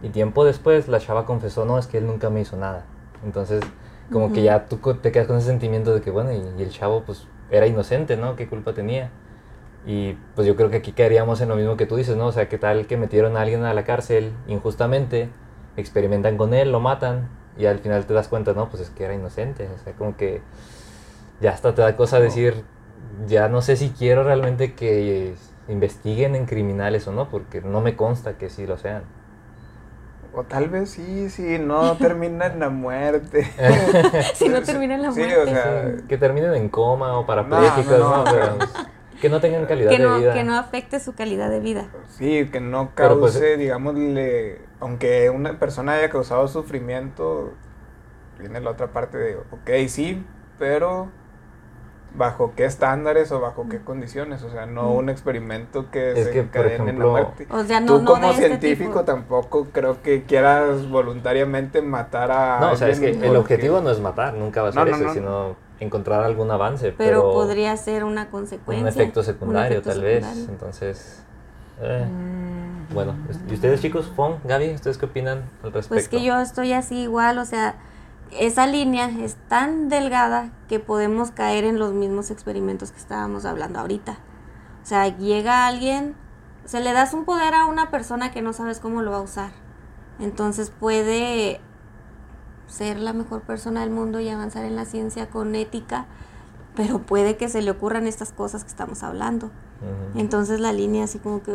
Y tiempo después la chava confesó, no, es que él nunca me hizo nada. Entonces, como que ya tú te quedas con ese sentimiento de que, bueno, y, el chavo pues era inocente, ¿no? ¿Qué culpa tenía? Y pues yo creo que aquí caeríamos en lo mismo que tú dices, ¿no? O sea, ¿qué tal que metieron a alguien a la cárcel injustamente, experimentan con él, lo matan y al final te das cuenta, no, pues es que era inocente. O sea, como que ya hasta te da cosa decir, ya no sé si quiero realmente que investiguen en criminales o no, porque no me consta que sí lo sean. O tal vez sí, sí, no termina en la muerte. si no termina en la muerte. o sea, que terminen en coma o parapléjicos, no, que no tengan calidad de vida. Que no afecte su calidad de vida. Sí, que no pues, cause, digamos, aunque una persona haya causado sufrimiento, viene la otra parte de, ok, sí, pero bajo qué estándares o bajo qué condiciones, o sea, no un experimento que se encadene en la muerte. O sea, no, Tú como este científico tampoco creo que quieras voluntariamente matar a No, o sea, es que el objetivo no es matar, nunca va a ser eso, sino encontrar algún avance, pero, podría ser una consecuencia. Un efecto secundario tal vez, entonces eh, mm. bueno, ¿y ustedes chicos, Fon, Gaby, ustedes qué opinan al respecto? Pues que yo estoy así igual, o sea, esa línea es tan delgada que podemos caer en los mismos experimentos que estábamos hablando ahorita. O sea, llega alguien, se le das un poder a una persona que no sabes cómo lo va a usar. Entonces puede ser la mejor persona del mundo y avanzar en la ciencia con ética, pero puede que se le ocurran estas cosas que estamos hablando. Entonces la línea así como que...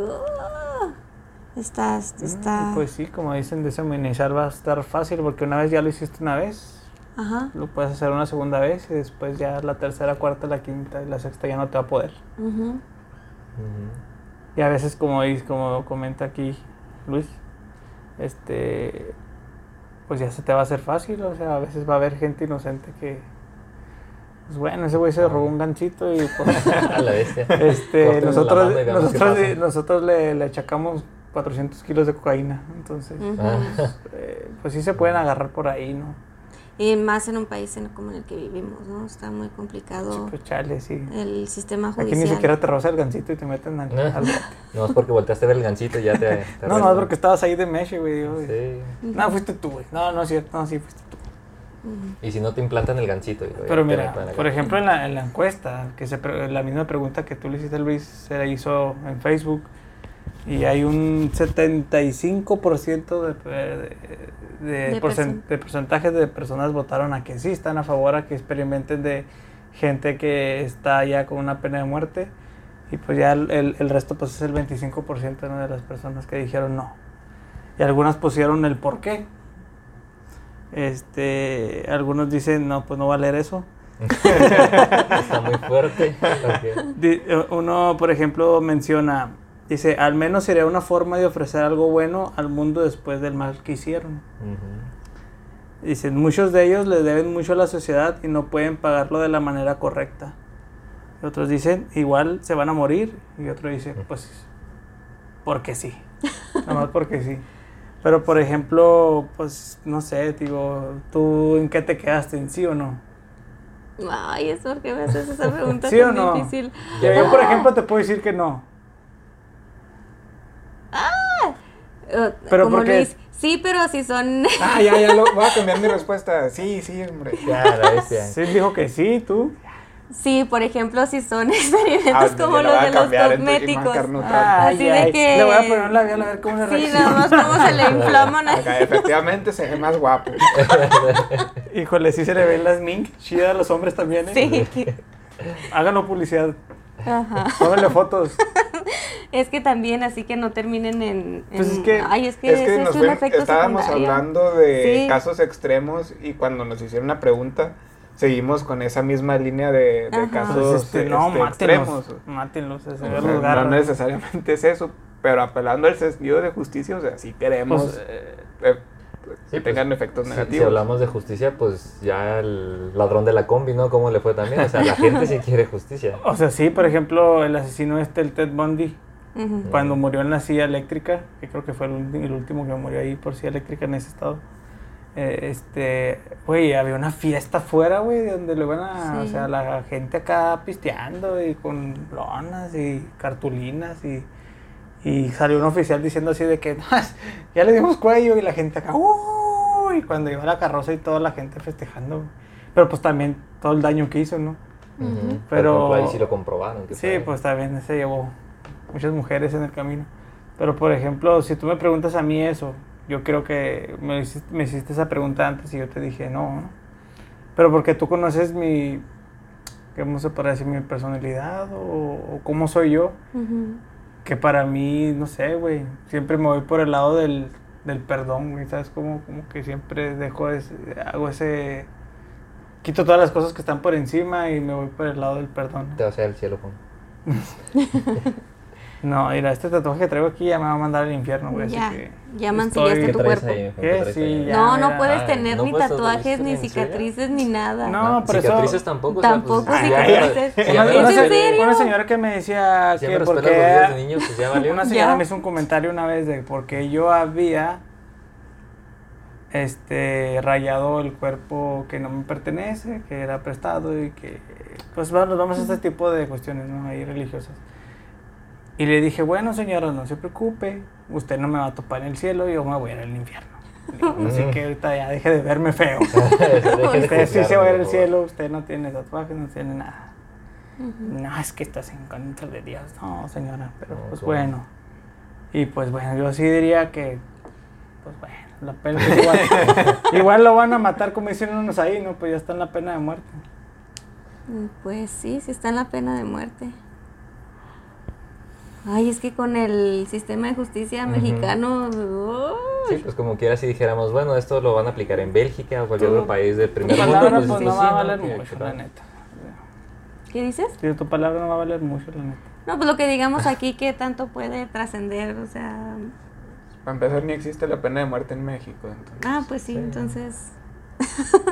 Está, mm, está... Pues sí, como dicen, deshumanizar va a estar fácil porque una vez ya lo hiciste una vez, Ajá. lo puedes hacer una segunda vez y después ya la tercera, cuarta, la quinta y la sexta ya no te va a poder. Y a veces, como, como comenta aquí Luis, este, pues ya se te va a hacer fácil, o sea, a veces va a haber gente inocente que, pues bueno, ese güey se robó un ganchito y pues, este, nosotros, nosotros, nosotros le, le achacamos 400 kilos de cocaína. Entonces, eh, pues sí se pueden agarrar por ahí, ¿no? Y más en un país como en el que vivimos, ¿no? Está muy complicado. pues chale, sí. El sistema judicial. Aquí ni siquiera te roza el gancito y te meten al, al No, es porque volteaste a ver el gancito y ya te... no, no, es porque estabas ahí de meche, güey. Sí. No, fuiste tú, güey. No, no es cierto. No, sí, fuiste tú. Y si no te implantan el gancito. Pero mira, por ejemplo, en la, en la encuesta, que se, la misma pregunta que tú le hiciste a Luis, se la hizo en Facebook y hay un 75% de, de, de, porcentaje de personas votaron a que sí, están a favor a que experimenten de gente que está ya con una pena de muerte. Y pues ya el, el, resto pues es el 25% de las personas que dijeron no. Y algunas pusieron el por qué. Este, algunos dicen, no, pues no va a leer eso. Está muy fuerte. Uno, por ejemplo, menciona, Dice, al menos sería una forma de ofrecer algo bueno al mundo después del mal que hicieron. Dicen, muchos de ellos le deben mucho a la sociedad y no pueden pagarlo de la manera correcta. otros dicen, igual se van a morir. Y otro dice, pues, porque sí. Nada más porque sí. Pero, por ejemplo, pues, no sé, digo, ¿tú en qué te quedaste? ¿En sí o no? Ay, es porque me haces esa pregunta ¿Sí o tan no? difícil. Yo, por ejemplo, te puedo decir que no. Eh, Pero como ¿por qué? Luis, sí, pero si son... Ah, ya, ya, lo, voy a cambiar mi respuesta. Sí, sí, hombre. Ya, la bestia. Sí, dijo que sí, tú. Sí, por ejemplo, si son experimentos Ah, como ya lo los de los cosméticos. Ah, Así de que- Le voy a poner un labial a ver cómo se Sí, reacciona. nada más cómo se le inflaman. Acá, efectivamente se ve más guapo. Híjole, sí se le ven las mink. Chida a los hombres también, ¿eh? Sí. Háganlo publicidad. Ajá. Tómenle fotos. Es que también, así que no terminen en. Pues en- es que- Ay, es que, Es que ese nos es un fue- efecto estábamos secundario. hablando de Sí. casos extremos y cuando nos hicieron la pregunta, seguimos con esa misma línea de, casos Este, no, este, mátenlos. extremos. Mátenlos. ese O ya sea, los garras. no necesariamente es eso, pero apelando al sentido de justicia, o sea, sí queremos Pues, eh, eh, Sí, que pues, tengan efectos Si, negativos. si hablamos de justicia, pues ya el ladrón de la combi, ¿no? ¿Cómo le fue también? O sea, la gente sí quiere justicia. O sea, sí, por ejemplo, el asesino este, el Ted Bundy, Ujú. cuando murió en la silla eléctrica, que creo que fue el, el último que murió ahí por silla eléctrica en ese estado. eh, este, güey, había una fiesta afuera, güey, donde le van a, o Sí. sea, la gente acá pisteando y con lonas y cartulinas y, y salió un oficial diciendo así de que "No, ya le dimos cuello y la gente acá, uy, cuando iba la carroza y toda la gente festejando, güey. pero pues también todo el daño que hizo, ¿no? Ujú. Pero- Por ejemplo, ahí sí lo comprobaron. que Sí, fue- pues también se llevó muchas mujeres en el camino. Pero por ejemplo, si tú me preguntas a mí eso, yo creo que me hiciste, me hiciste esa pregunta antes y yo te dije no, ¿no? Pero porque tú conoces mi, ¿cómo se decir? Mi personalidad o, o cómo soy yo, Ujú. que para mí, no sé, güey, siempre me voy por el lado del, del perdón, güey, ¿sabes? Como, como que siempre dejo ese, hago ese, quito todas las cosas que están por encima y me voy por el lado del perdón. Te vas a ir al cielo con. No, mira, este tatuaje que traigo aquí ya me va a mandar al infierno, güey. Ya, así que ya mancillaste tu cuerpo. ahí? ¿Qué? traes Sí, ahí? ya. No, no puedes tener ni tatuajes, ni ¿en cicatrices, ni nada. No, pero eso- Cicatrices tampoco. o sea, Tampoco pues, ay. cicatrices. ya se- sé. serio? una señora que me decía que porque de niño, pues ya valió. una señora Ya. me hizo un comentario una vez de porque yo había este rayado el cuerpo que no me pertenece, que era prestado y que pues bueno, vamos a este tipo de cuestiones, ¿no? Ahí religiosas. Y le dije, bueno señora, no se preocupe, usted no me va a topar en el cielo, yo me voy a ir al infierno. Digo, Así que ahorita ya deje de verme feo. Deje de Usted sí se va a ir al cielo, usted no tiene tatuajes, no tiene nada. No, es que estás en contra de Dios. No, señora, pero No, pues ¿cómo? bueno. Y pues bueno, yo sí diría que, pues bueno, la pena igual, igual lo van a matar como hicieron unos ahí, ¿no? Pues ya está en la pena de muerte. Pues sí, sí está en la pena de muerte. Ay, es que con el sistema de justicia mexicano. uy, Sí, pues como quiera si dijéramos, bueno, esto lo van a aplicar en Bélgica o cualquier Tu- otro país del Tu primer mundo, palabra pues, pues no sí, va a valer Que- mucho, que la neta. ¿Qué dices? Sí, tu palabra no va a valer mucho, la neta. No, pues lo que digamos aquí, que tanto puede trascender? O sea. Para empezar, ni existe la pena de muerte en México. Entonces. Ah, pues sí, Sí. entonces.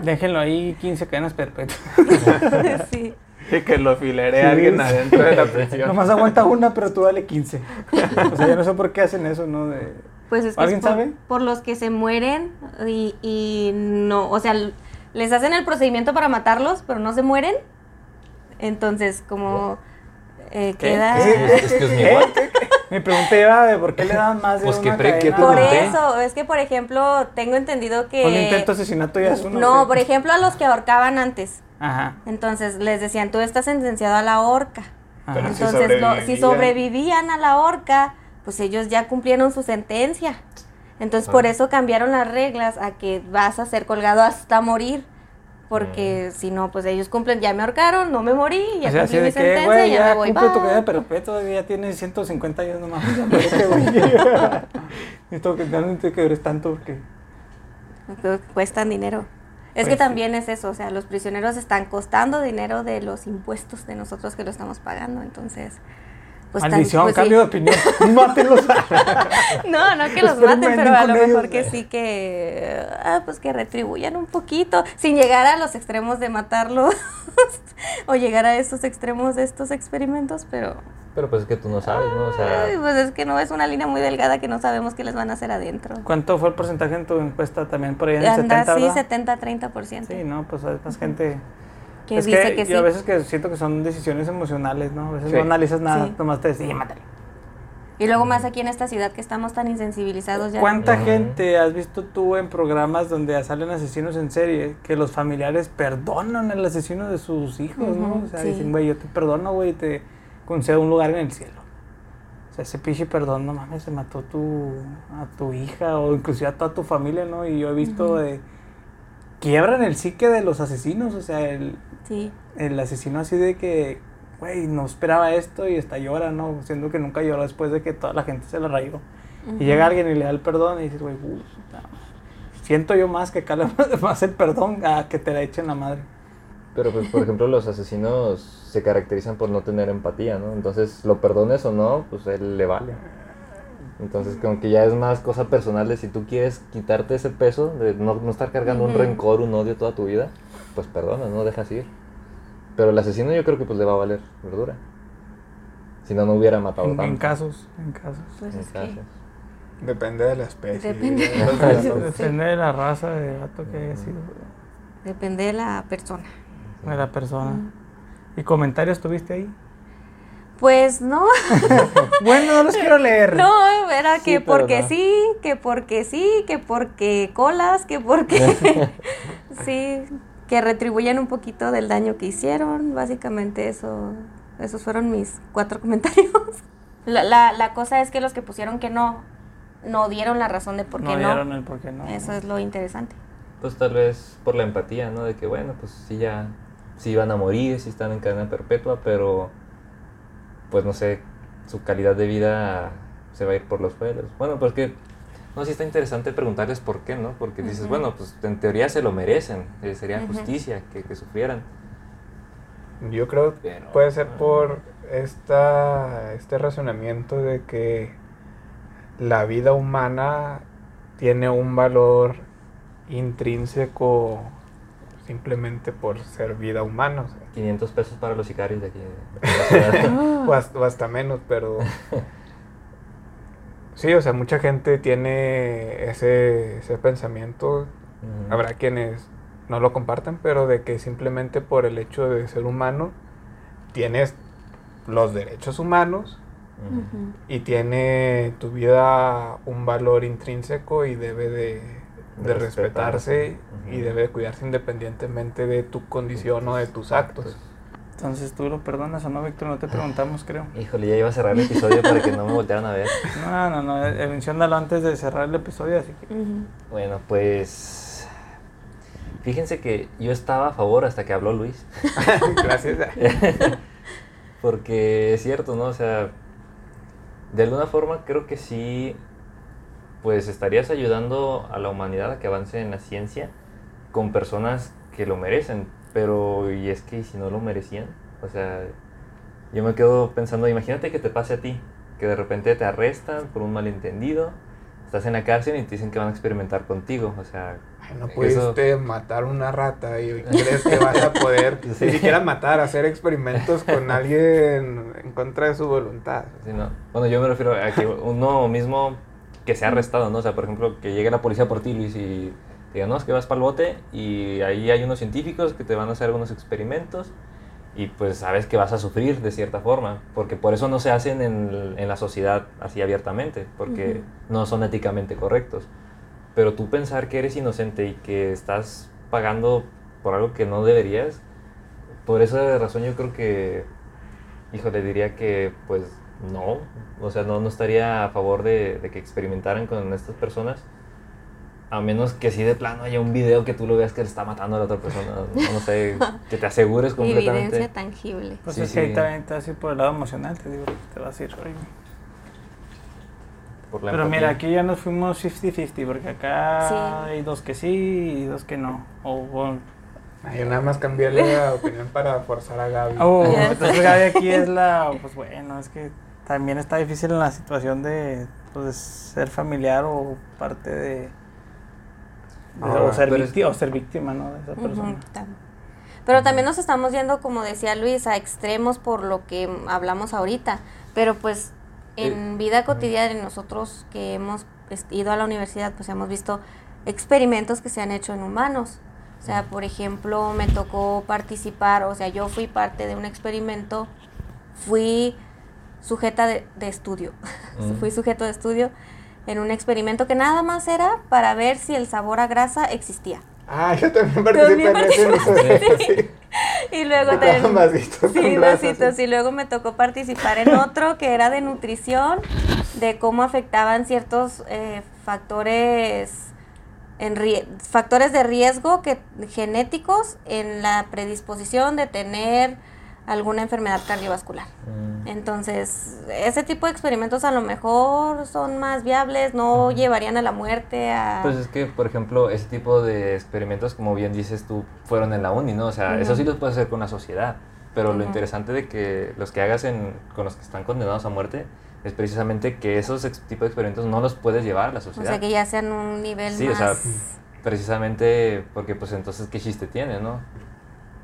Déjenlo ahí 15 cadenas perpetuas. sí. Y que lo filere Sí, alguien sí. adentro de la prisión. Nomás aguanta una, pero tú dale 15. O sea, yo no sé por qué hacen eso, ¿no? De... Pues es que ¿Alguien es por, sabe? por los que se mueren y, y no, o sea, les hacen el procedimiento para matarlos, pero no se mueren. Entonces, como eh, ¿Qué? queda... Mi pregunta iba de por qué le daban más de Pues, ¿qué una cadena. Por eso, es que por ejemplo, tengo entendido que... Un intento de asesinato ya es uno. No, ¿qué? por ejemplo, a los que ahorcaban antes. Ajá. Entonces les decían, tú estás sentenciado a la horca. Si Entonces, lo- si sobrevivían. a la horca, pues ellos ya cumplieron su sentencia. Entonces, por eso cambiaron las reglas a que vas a ser colgado hasta morir. Porque Mm. si no, pues ellos cumplen, ya me ahorcaron, no me morí, ya o sea, cumplí mi de que, sentencia, güey, ya, ya, me voy, cumple tu bye. cadena perpetua, ya tienes 150 años nomás. Necesito que realmente que eres tanto. Porque Cuestan dinero. Es Pues que sí. también es eso, o sea, los prisioneros están costando dinero de los impuestos de nosotros que lo estamos pagando, entonces... Pues Maldición, pues sí. cambio de opinión. Mátenlos. No, no que los maten, pero a lo ellos. mejor que sí que, ah, pues que retribuyan un poquito, sin llegar a los extremos de matarlos o llegar a estos extremos de estos experimentos, pero Pero pues es que tú no sabes, ¿no? O sea, ay, pues es que no es una línea muy delgada que no sabemos qué les van a hacer adentro. ¿Cuánto fue el porcentaje en tu encuesta también? Por ahí en el Anda 70, así ¿verdad? 70-30%. Sí, no, pues hay más gente. Que dice que, sí. Yo a veces que siento que son decisiones emocionales, ¿no? A veces no analizas nada, nomás te decís, mátalo. Y luego más aquí en esta ciudad que estamos tan insensibilizados ya. ¿Cuánta gente has visto tú en programas donde salen asesinos en serie que los familiares perdonan al asesino de sus hijos, ¿no? O sea, dicen, güey, yo te perdono, güey, te concedo un lugar en el cielo. O sea, ese pinche perdón, no mames, se mató tu, a tu hija o inclusive a toda tu familia, ¿no? Y yo he visto de... Quiebran el psique de los asesinos, o sea, el, el asesino así de que güey, no esperaba esto y está llora, ¿no? Siendo que nunca lloró después de que toda la gente se la rayó. Y llega alguien y le da el perdón y dices, güey, siento yo más que acá más el perdón a que te la echen la madre. Pero pues, por ejemplo, los asesinos se caracterizan por no tener empatía, ¿no? Entonces, lo perdones o no, pues él le vale. Entonces, como que ya es más cosa personal de si tú quieres quitarte ese peso, de no, no estar cargando un rencor, un odio toda tu vida, pues perdona, no dejas ir. Pero el asesino yo creo que pues le va a valer verdura. Si no, no hubiera matado en, tanto. En casos, en casos. Pues en casos. Depende de la especie. Depende, de la raza de gato que haya sido. Depende de la persona. De la persona. ¿Y comentarios tuviste ahí? Pues no. bueno, no los quiero leer. No, era que porque sí, que porque sí, que porque colas, que porque... sí, que retribuyan un poquito del daño que hicieron. Básicamente eso, esos fueron mis cuatro comentarios. La, la, la cosa es que los que pusieron que no, no dieron la razón de por qué no. No dieron el por qué no. Eso es lo interesante. Pues tal vez por la empatía, ¿no? De que bueno, pues sí ya, sí van a morir, sí están en cadena perpetua, pero pues no sé, su calidad de vida se va a ir por los suelos. Bueno, pues que no, sí está interesante preguntarles por qué, ¿no? Porque dices, bueno, pues en teoría se lo merecen, eh, sería justicia que, que, sufrieran. Yo creo que puede ser por esta, este razonamiento de que la vida humana tiene un valor intrínseco simplemente por ser vida humana. 500 pesos para los sicarios de aquí. o, hasta, o hasta menos, pero Sí, o sea, mucha gente tiene ese, ese pensamiento. Habrá quienes no lo compartan, pero de que simplemente por el hecho de ser humano tienes los derechos humanos y tiene tu vida un valor intrínseco y debe de, respetarse y debe de cuidarse independientemente de tu condición o de tus actos. Entonces, ¿tú lo perdonas o no, Víctor? No te preguntamos, creo. Híjole, ya iba a cerrar el episodio para que no me voltearan a ver. No, no, no, eh, menciónalo antes de cerrar el episodio, así que... Bueno, pues... Fíjense que yo estaba a favor hasta que habló Luis. Gracias. Porque es cierto, ¿no? O sea, de alguna forma creo que sí, pues estarías ayudando a la humanidad a que avance en la ciencia con personas que lo merecen pero, y es que si no lo merecían, o sea, yo me quedo pensando, imagínate que te pase a ti, que de repente te arrestan por un malentendido, estás en la cárcel y te dicen que van a experimentar contigo, o sea... no pudiste matar una rata y crees que vas a poder ni siquiera matar, hacer experimentos con alguien en contra de su voluntad. Sí, no. Bueno, yo me refiero a que uno mismo que se ha arrestado, ¿no? O sea, por ejemplo, que llegue la policía por ti, Luis, y digan, no, es que vas para el bote y ahí hay unos científicos que te van a hacer algunos experimentos y pues sabes que vas a sufrir de cierta forma, porque por eso no se hacen en, en la sociedad así abiertamente, porque no son éticamente correctos. Pero tú pensar que eres inocente y que estás pagando por algo que no deberías, por esa razón yo creo que, hijo, le diría que pues no, o sea, no, no estaría a favor de, de que experimentaran con estas personas a menos que sí de plano haya un video que tú lo veas que le está matando a la otra persona. No, sé, que te asegures completamente. Evidencia tangible. Pues es que ahí también te vas a ir por el lado emocional, te digo, te vas a ir. Pero mira, aquí ya nos fuimos 50-50, porque acá hay dos que sí y dos que no. O, Yo nada más cambié la opinión para forzar a Gaby. Oh, entonces Gaby aquí es la, pues bueno, es que también está difícil en la situación de pues, ser familiar o parte de o, ser víctima, o ser víctima, ¿no? De esa persona. pero también nos estamos yendo, como decía Luis, a extremos por lo que hablamos ahorita. Pero pues en vida cotidiana, nosotros que hemos ido a la universidad, pues hemos visto experimentos que se han hecho en humanos. O sea, por ejemplo, me tocó participar, o sea, yo fui parte de un experimento, fui sujeta de, estudio, fui sujeto de estudio en un experimento que nada más era para ver si el sabor a grasa existía. Ah, yo también participé en ese. Y luego también, vasitos sí, vasitos. Y luego me tocó participar en otro que era de nutrición, de cómo afectaban ciertos eh, factores en factores de riesgo que genéticos en la predisposición de tener alguna enfermedad cardiovascular. Mm. Entonces, ese tipo de experimentos a lo mejor son más viables, no llevarían a la muerte. A... Pues es que, por ejemplo, ese tipo de experimentos, como bien dices tú, fueron en la uni, ¿no? O sea, eso sí los puedes hacer con la sociedad, pero lo interesante de que los que hagas en, con los que están condenados a muerte es precisamente que esos tipos de experimentos no los puedes llevar a la sociedad. O sea, que ya sean un nivel sí, más... o sea, precisamente porque pues entonces qué chiste tiene, ¿no?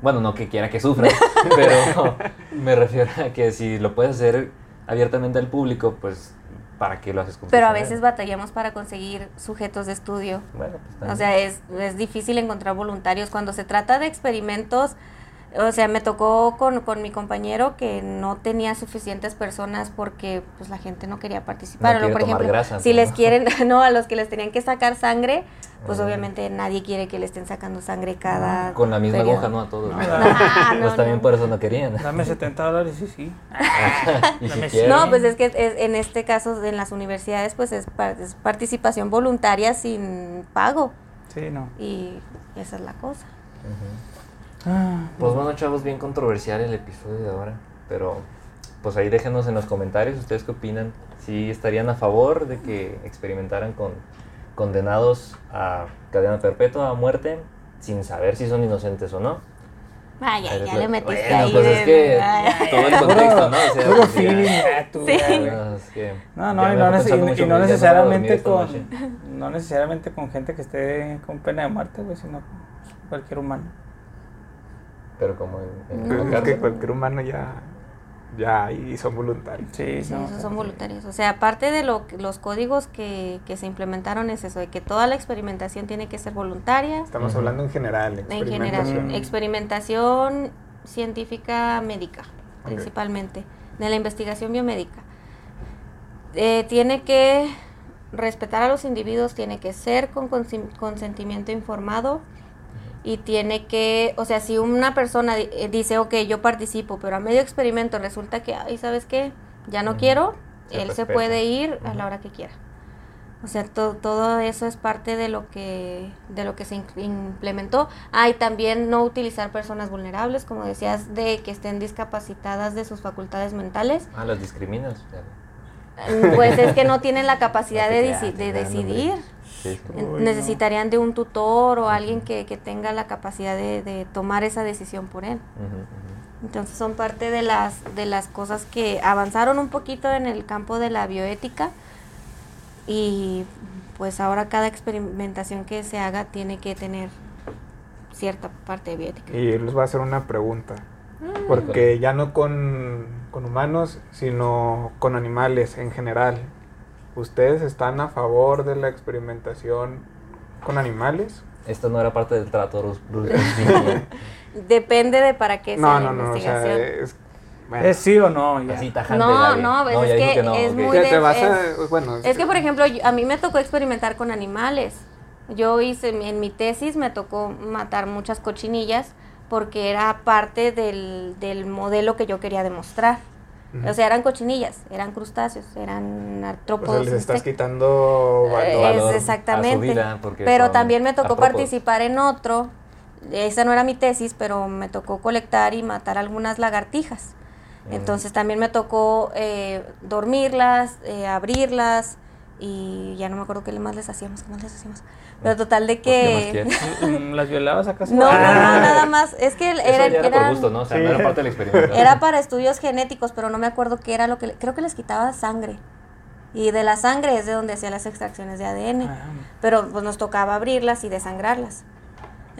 Bueno, no que quiera que sufra, pero me refiero a que si lo puedes hacer abiertamente al público, pues ¿para qué lo haces con Pero a veces batallamos para conseguir sujetos de estudio. Bueno, pues, o sea, es, es difícil encontrar voluntarios. Cuando se trata de experimentos o sea, me tocó con, con, mi compañero que no tenía suficientes personas porque pues la gente no quería participar. No por ejemplo, si les quieren, no, a los que les tenían que sacar sangre, pues obviamente nadie quiere que le estén sacando sangre cada. Con la misma aguja, no a todos. No, pues también por eso no querían. Dame 70 dólares y sí. no, pues es que en este caso en las universidades pues es, participación voluntaria sin pago. Sí, no. Y esa es la cosa. Ah, pues bueno, chavos, bien controversial el episodio de ahora, pero pues ahí déjenos en los comentarios ustedes qué opinan, si estarían a favor de que experimentaran con condenados a cadena perpetua, a muerte, sin saber si son inocentes o no. Vaya, ya le metiste bueno, ahí. Pues es que todo el contexto, ¿no? O sea, puro feeling, sí. no, no, y no, no necesariamente con, no necesariamente con gente que esté con pena de muerte, güey, sino cualquier humano. Pero como en, es que cualquier humano ya ya ahí son voluntarios. Sí, son voluntarios. O sea, aparte de lo, los códigos que, que, se implementaron es eso, de que toda la experimentación tiene que ser voluntaria. Estamos hablando en general. En general, experimentación científica médica, principalmente, de la investigación biomédica. Eh, tiene que respetar a los individuos, tiene que ser con consentimiento informado y tiene que, o sea, si una persona eh, dice, ok, yo participo, pero a medio experimento resulta que, ay, ¿sabes qué? Ya no quiero, él se puede ir a la hora que quiera. O sea, todo eso es parte de lo que de lo que se implementó. Ah, y también no utilizar personas vulnerables, como decías, de que estén discapacitadas de sus facultades mentales. Ah, las discriminas. Mm, pues es que no tienen la capacidad de, de decidir. Necesitarían de un tutor o alguien que, tenga la capacidad de, tomar esa decisión por él. Entonces son parte de las, de las cosas que avanzaron un poquito en el campo de la bioética y pues ahora cada experimentación que se haga tiene que tener cierta parte de bioética. Y les voy a hacer una pregunta, ah. porque ya no con, con humanos, sino con animales en general. ¿Ustedes están a favor de la experimentación con animales? Esto no era parte del trato, Depende de para qué sea la investigación. es, sí o no? no, no, es que, es muy... es, que, por ejemplo, a mí me tocó experimentar con animales. Yo hice, en mi tesis me tocó matar muchas cochinillas porque era parte del, del modelo que yo quería demostrar. O sea, eran cochinillas, eran crustáceos, eran artrópodos. O sea, les estás quitando valor, exactamente. pero también me tocó participar en otro. Esa no era mi tesis, pero me tocó colectar y matar algunas lagartijas. Mm. Entonces también me tocó eh, dormirlas, eh, abrirlas y ya no me acuerdo qué más les hacíamos, qué más les hacíamos. Pero total de pues, que... ¿Las violabas acaso? No, no, no, ah. nada más. Es que era, era, por gusto, ¿no? O sea, no era parte del experimento. Era para estudios genéticos, pero no me acuerdo qué era lo que... Creo que les quitaba sangre. Y de la sangre es de donde hacía las extracciones de ADN. Ah. Pero pues nos tocaba abrirlas y desangrarlas.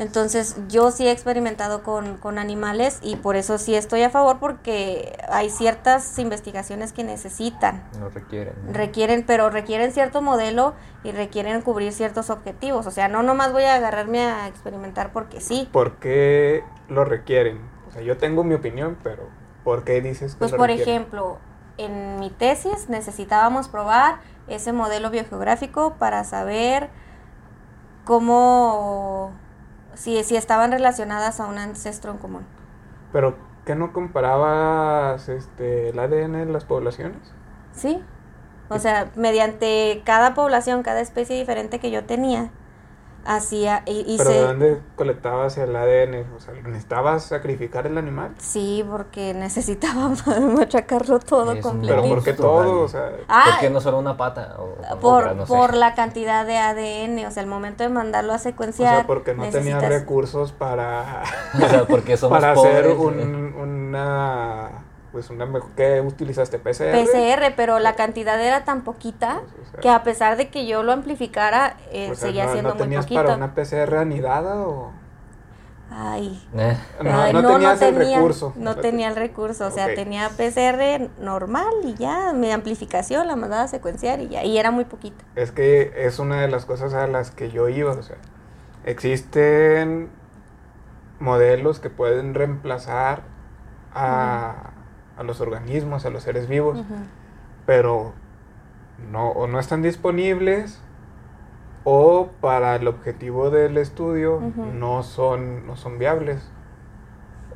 Entonces yo sí he experimentado con, con, animales y por eso sí estoy a favor porque hay ciertas investigaciones que necesitan. No requieren. Requieren, pero requieren cierto modelo y requieren cubrir ciertos objetivos. O sea, no nomás voy a agarrarme a experimentar porque sí. ¿Por qué lo requieren? O sea, yo tengo mi opinión, pero ¿por qué dices que Pues por ejemplo, en mi tesis necesitábamos probar ese modelo biogeográfico para saber cómo si, si estaban relacionadas a un ancestro en común. Pero, ¿qué no comparabas este, el ADN en las poblaciones? Sí. O sea, mediante cada población, cada especie diferente que yo tenía, hacía y, ¿Pero de dónde colectabas el ADN? O sea, ¿necesitabas sacrificar el animal? Sí, porque necesitaba machacarlo todo completo. ¿Pero por qué todo? O sea, ah, ¿Por qué no solo una pata? por, por la cantidad de ADN, o sea, el momento de mandarlo a secuenciar. O sea, porque no tenía recursos para, o sea, porque somos para hacer un, una pues una ¿qué utilizaste? PCR. PCR, pero la cantidad era tan poquita pues, que a pesar de que yo lo amplificara, eh, seguía siendo ¿no muy poquito. para una PCR anidada o...? Ay, eh. no, tenías el recurso. No tenía el recurso, o sea, tenía PCR normal y ya, mi amplificación la mandaba a secuenciar y ya, y era muy poquito. Es que es una de las cosas a las que yo iba, o sea, existen modelos que pueden reemplazar a, a los organismos, a los seres vivos, pero no, o no están disponibles o para el objetivo del estudio no, son, no son viables.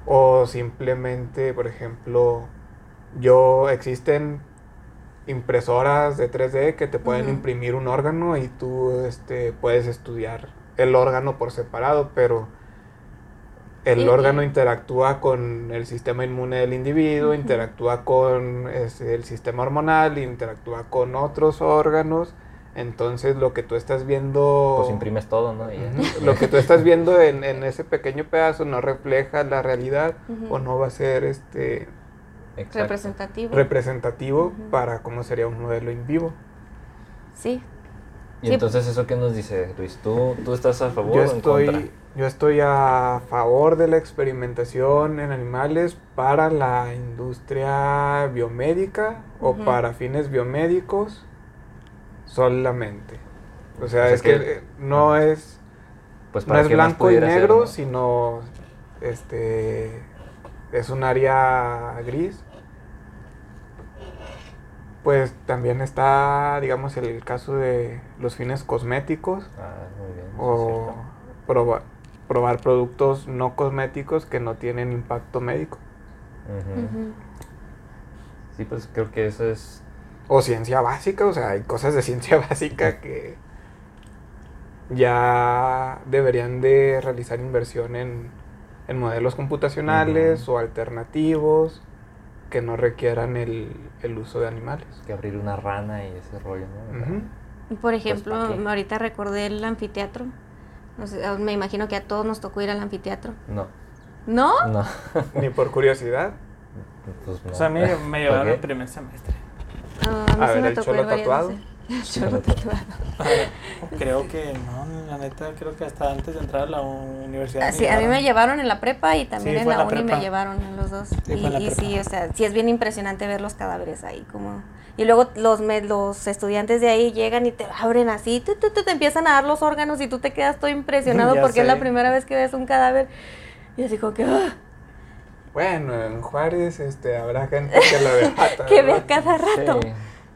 O simplemente, por ejemplo, yo existen impresoras de 3D que te pueden imprimir un órgano y tú este, puedes estudiar el órgano por separado, pero el órgano interactúa con el sistema inmune del individuo, interactúa con el sistema hormonal, interactúa con otros órganos. Entonces lo que tú estás viendo... Pues imprimes todo, ¿no? lo que tú estás viendo en, ese pequeño pedazo no refleja la realidad o no va a ser este... Representativo. Representativo para cómo sería un modelo in vivo. Sí. Y entonces eso qué nos dice, Luis, ¿tú, tú estás a favor o en contra? Yo estoy a favor de la experimentación en animales para la industria biomédica o para fines biomédicos solamente. O sea, es que, no es pues no es blanco y negro, sino este es un área gris. Pues también está, digamos, el caso de los fines cosméticos. Ah, muy bien. O probar probar productos no cosméticos que no tienen impacto médico. Sí, pues creo que eso es... O ciencia básica, o sea, hay cosas de ciencia básica que ya deberían de realizar inversión en, modelos computacionales o alternativos que no requieran el, uso de animales. Que abrir una rana y ese rollo, ¿no? Por ejemplo, ahorita recordé el anfiteatro me imagino que a todos nos tocó ir al anfiteatro. No. ¿No? No. Ni por curiosidad. Pues O sea, a mí me llevaron el primer semestre. Ah, a, ver, me el cholo tatuado. El cholo tatuado. creo que no, la neta, creo que hasta antes de entrar a la universidad. Ah, sí, a mí me llevaron en la prepa y también en la, uni me llevaron en los dos. y, y sí, o sea, sí es bien impresionante ver los cadáveres ahí, como y luego los, los estudiantes de ahí llegan y te abren así, tú, te empiezan a dar los órganos y tú te quedas todo impresionado porque es la primera vez que ves un cadáver. Y así como que... ¡ah! Bueno, en Juárez este, habrá gente que lo ve que ve cada rato.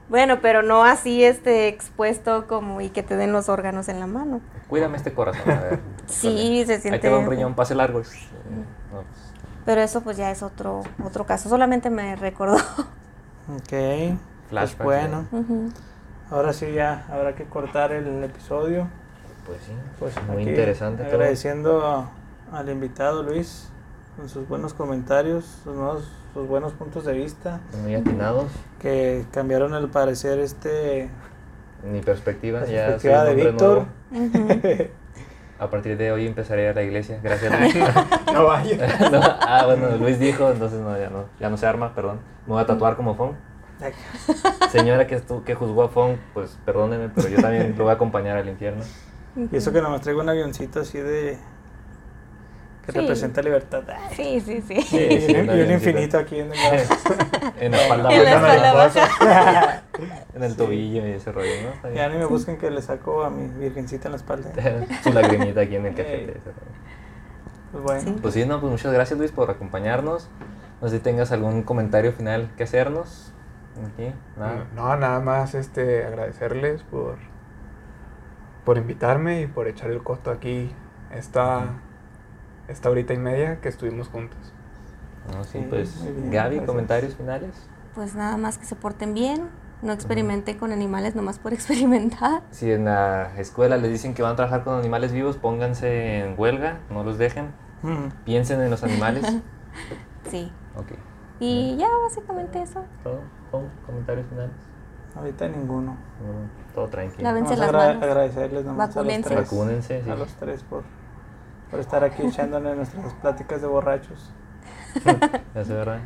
Bueno, pero no así este expuesto como y que te den los órganos en la mano. Cuídame este corazón, a ver. sí, se siente. Ahí te un riñón, pase largo. Pues. Pero eso pues ya es otro otro caso, solamente me recordó. Ok. Pues bueno. Ahora sí ya habrá que cortar el episodio. Pues sí, pues muy interesante. Agradeciendo al invitado Luis con sus buenos comentarios, sus, sus buenos puntos de vista. Muy atinados. Que cambiaron el parecer este... Mi perspectiva, ya perspectiva de Víctor. A partir de hoy empezaré a la iglesia, gracias no vaya. ah, bueno, Luis dijo, entonces no, ya no, ya no se arma, perdón. Me voy a tatuar como Fon. Señora que, que juzgó a Fong, pues perdóneme, pero yo también lo voy a acompañar al infierno. Y eso que nomás traigo un avioncito así de, que representa libertad. Sí, sí, sí. y, un infinito aquí en, el, en la espalda en la baja. en el tobillo y ese rollo, ¿no? Ya ni me busquen que le saco a mi virgencita en la espalda. Su lagrimita aquí en el café. Pues bueno. Pues sí, no, pues muchas gracias Luis por acompañarnos. No sé si tengas algún comentario final que hacernos. Aquí, nada. No, nada más este agradecerles por, por invitarme y por echar el costo aquí esta, esta horita y media que estuvimos juntos. No, sí, pues Gaby, comentarios finales. Pues nada más que se porten bien, no experimente con animales nomás por experimentar. Si en la escuela les dicen que van a trabajar con animales vivos, pónganse en huelga, no los dejen. Piensen en los animales. sí. Ok. Y ya, básicamente eso. ¿Todo? ¿Comentarios finales? Ahorita ninguno. todo tranquilo. Lávense las manos. Agradecerles nomás a los tres. Vacúnense, A los tres por, por estar aquí echándole nuestras pláticas de borrachos. ya sé, ¿verdad?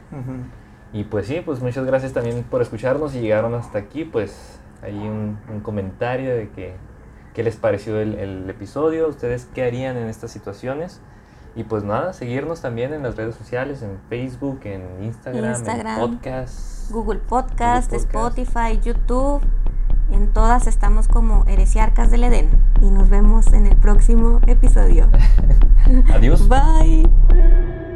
Y pues sí, pues muchas gracias también por escucharnos y llegaron hasta aquí, pues hay un, un comentario de que qué les pareció el, el, episodio, ustedes qué harían en estas situaciones. Y pues nada, seguirnos también en las redes sociales, en Facebook, en Instagram, Instagram en podcast, Google podcast, Spotify, YouTube. En todas estamos como Heresiarcas del Edén. Y nos vemos en el próximo episodio. Adiós. Bye.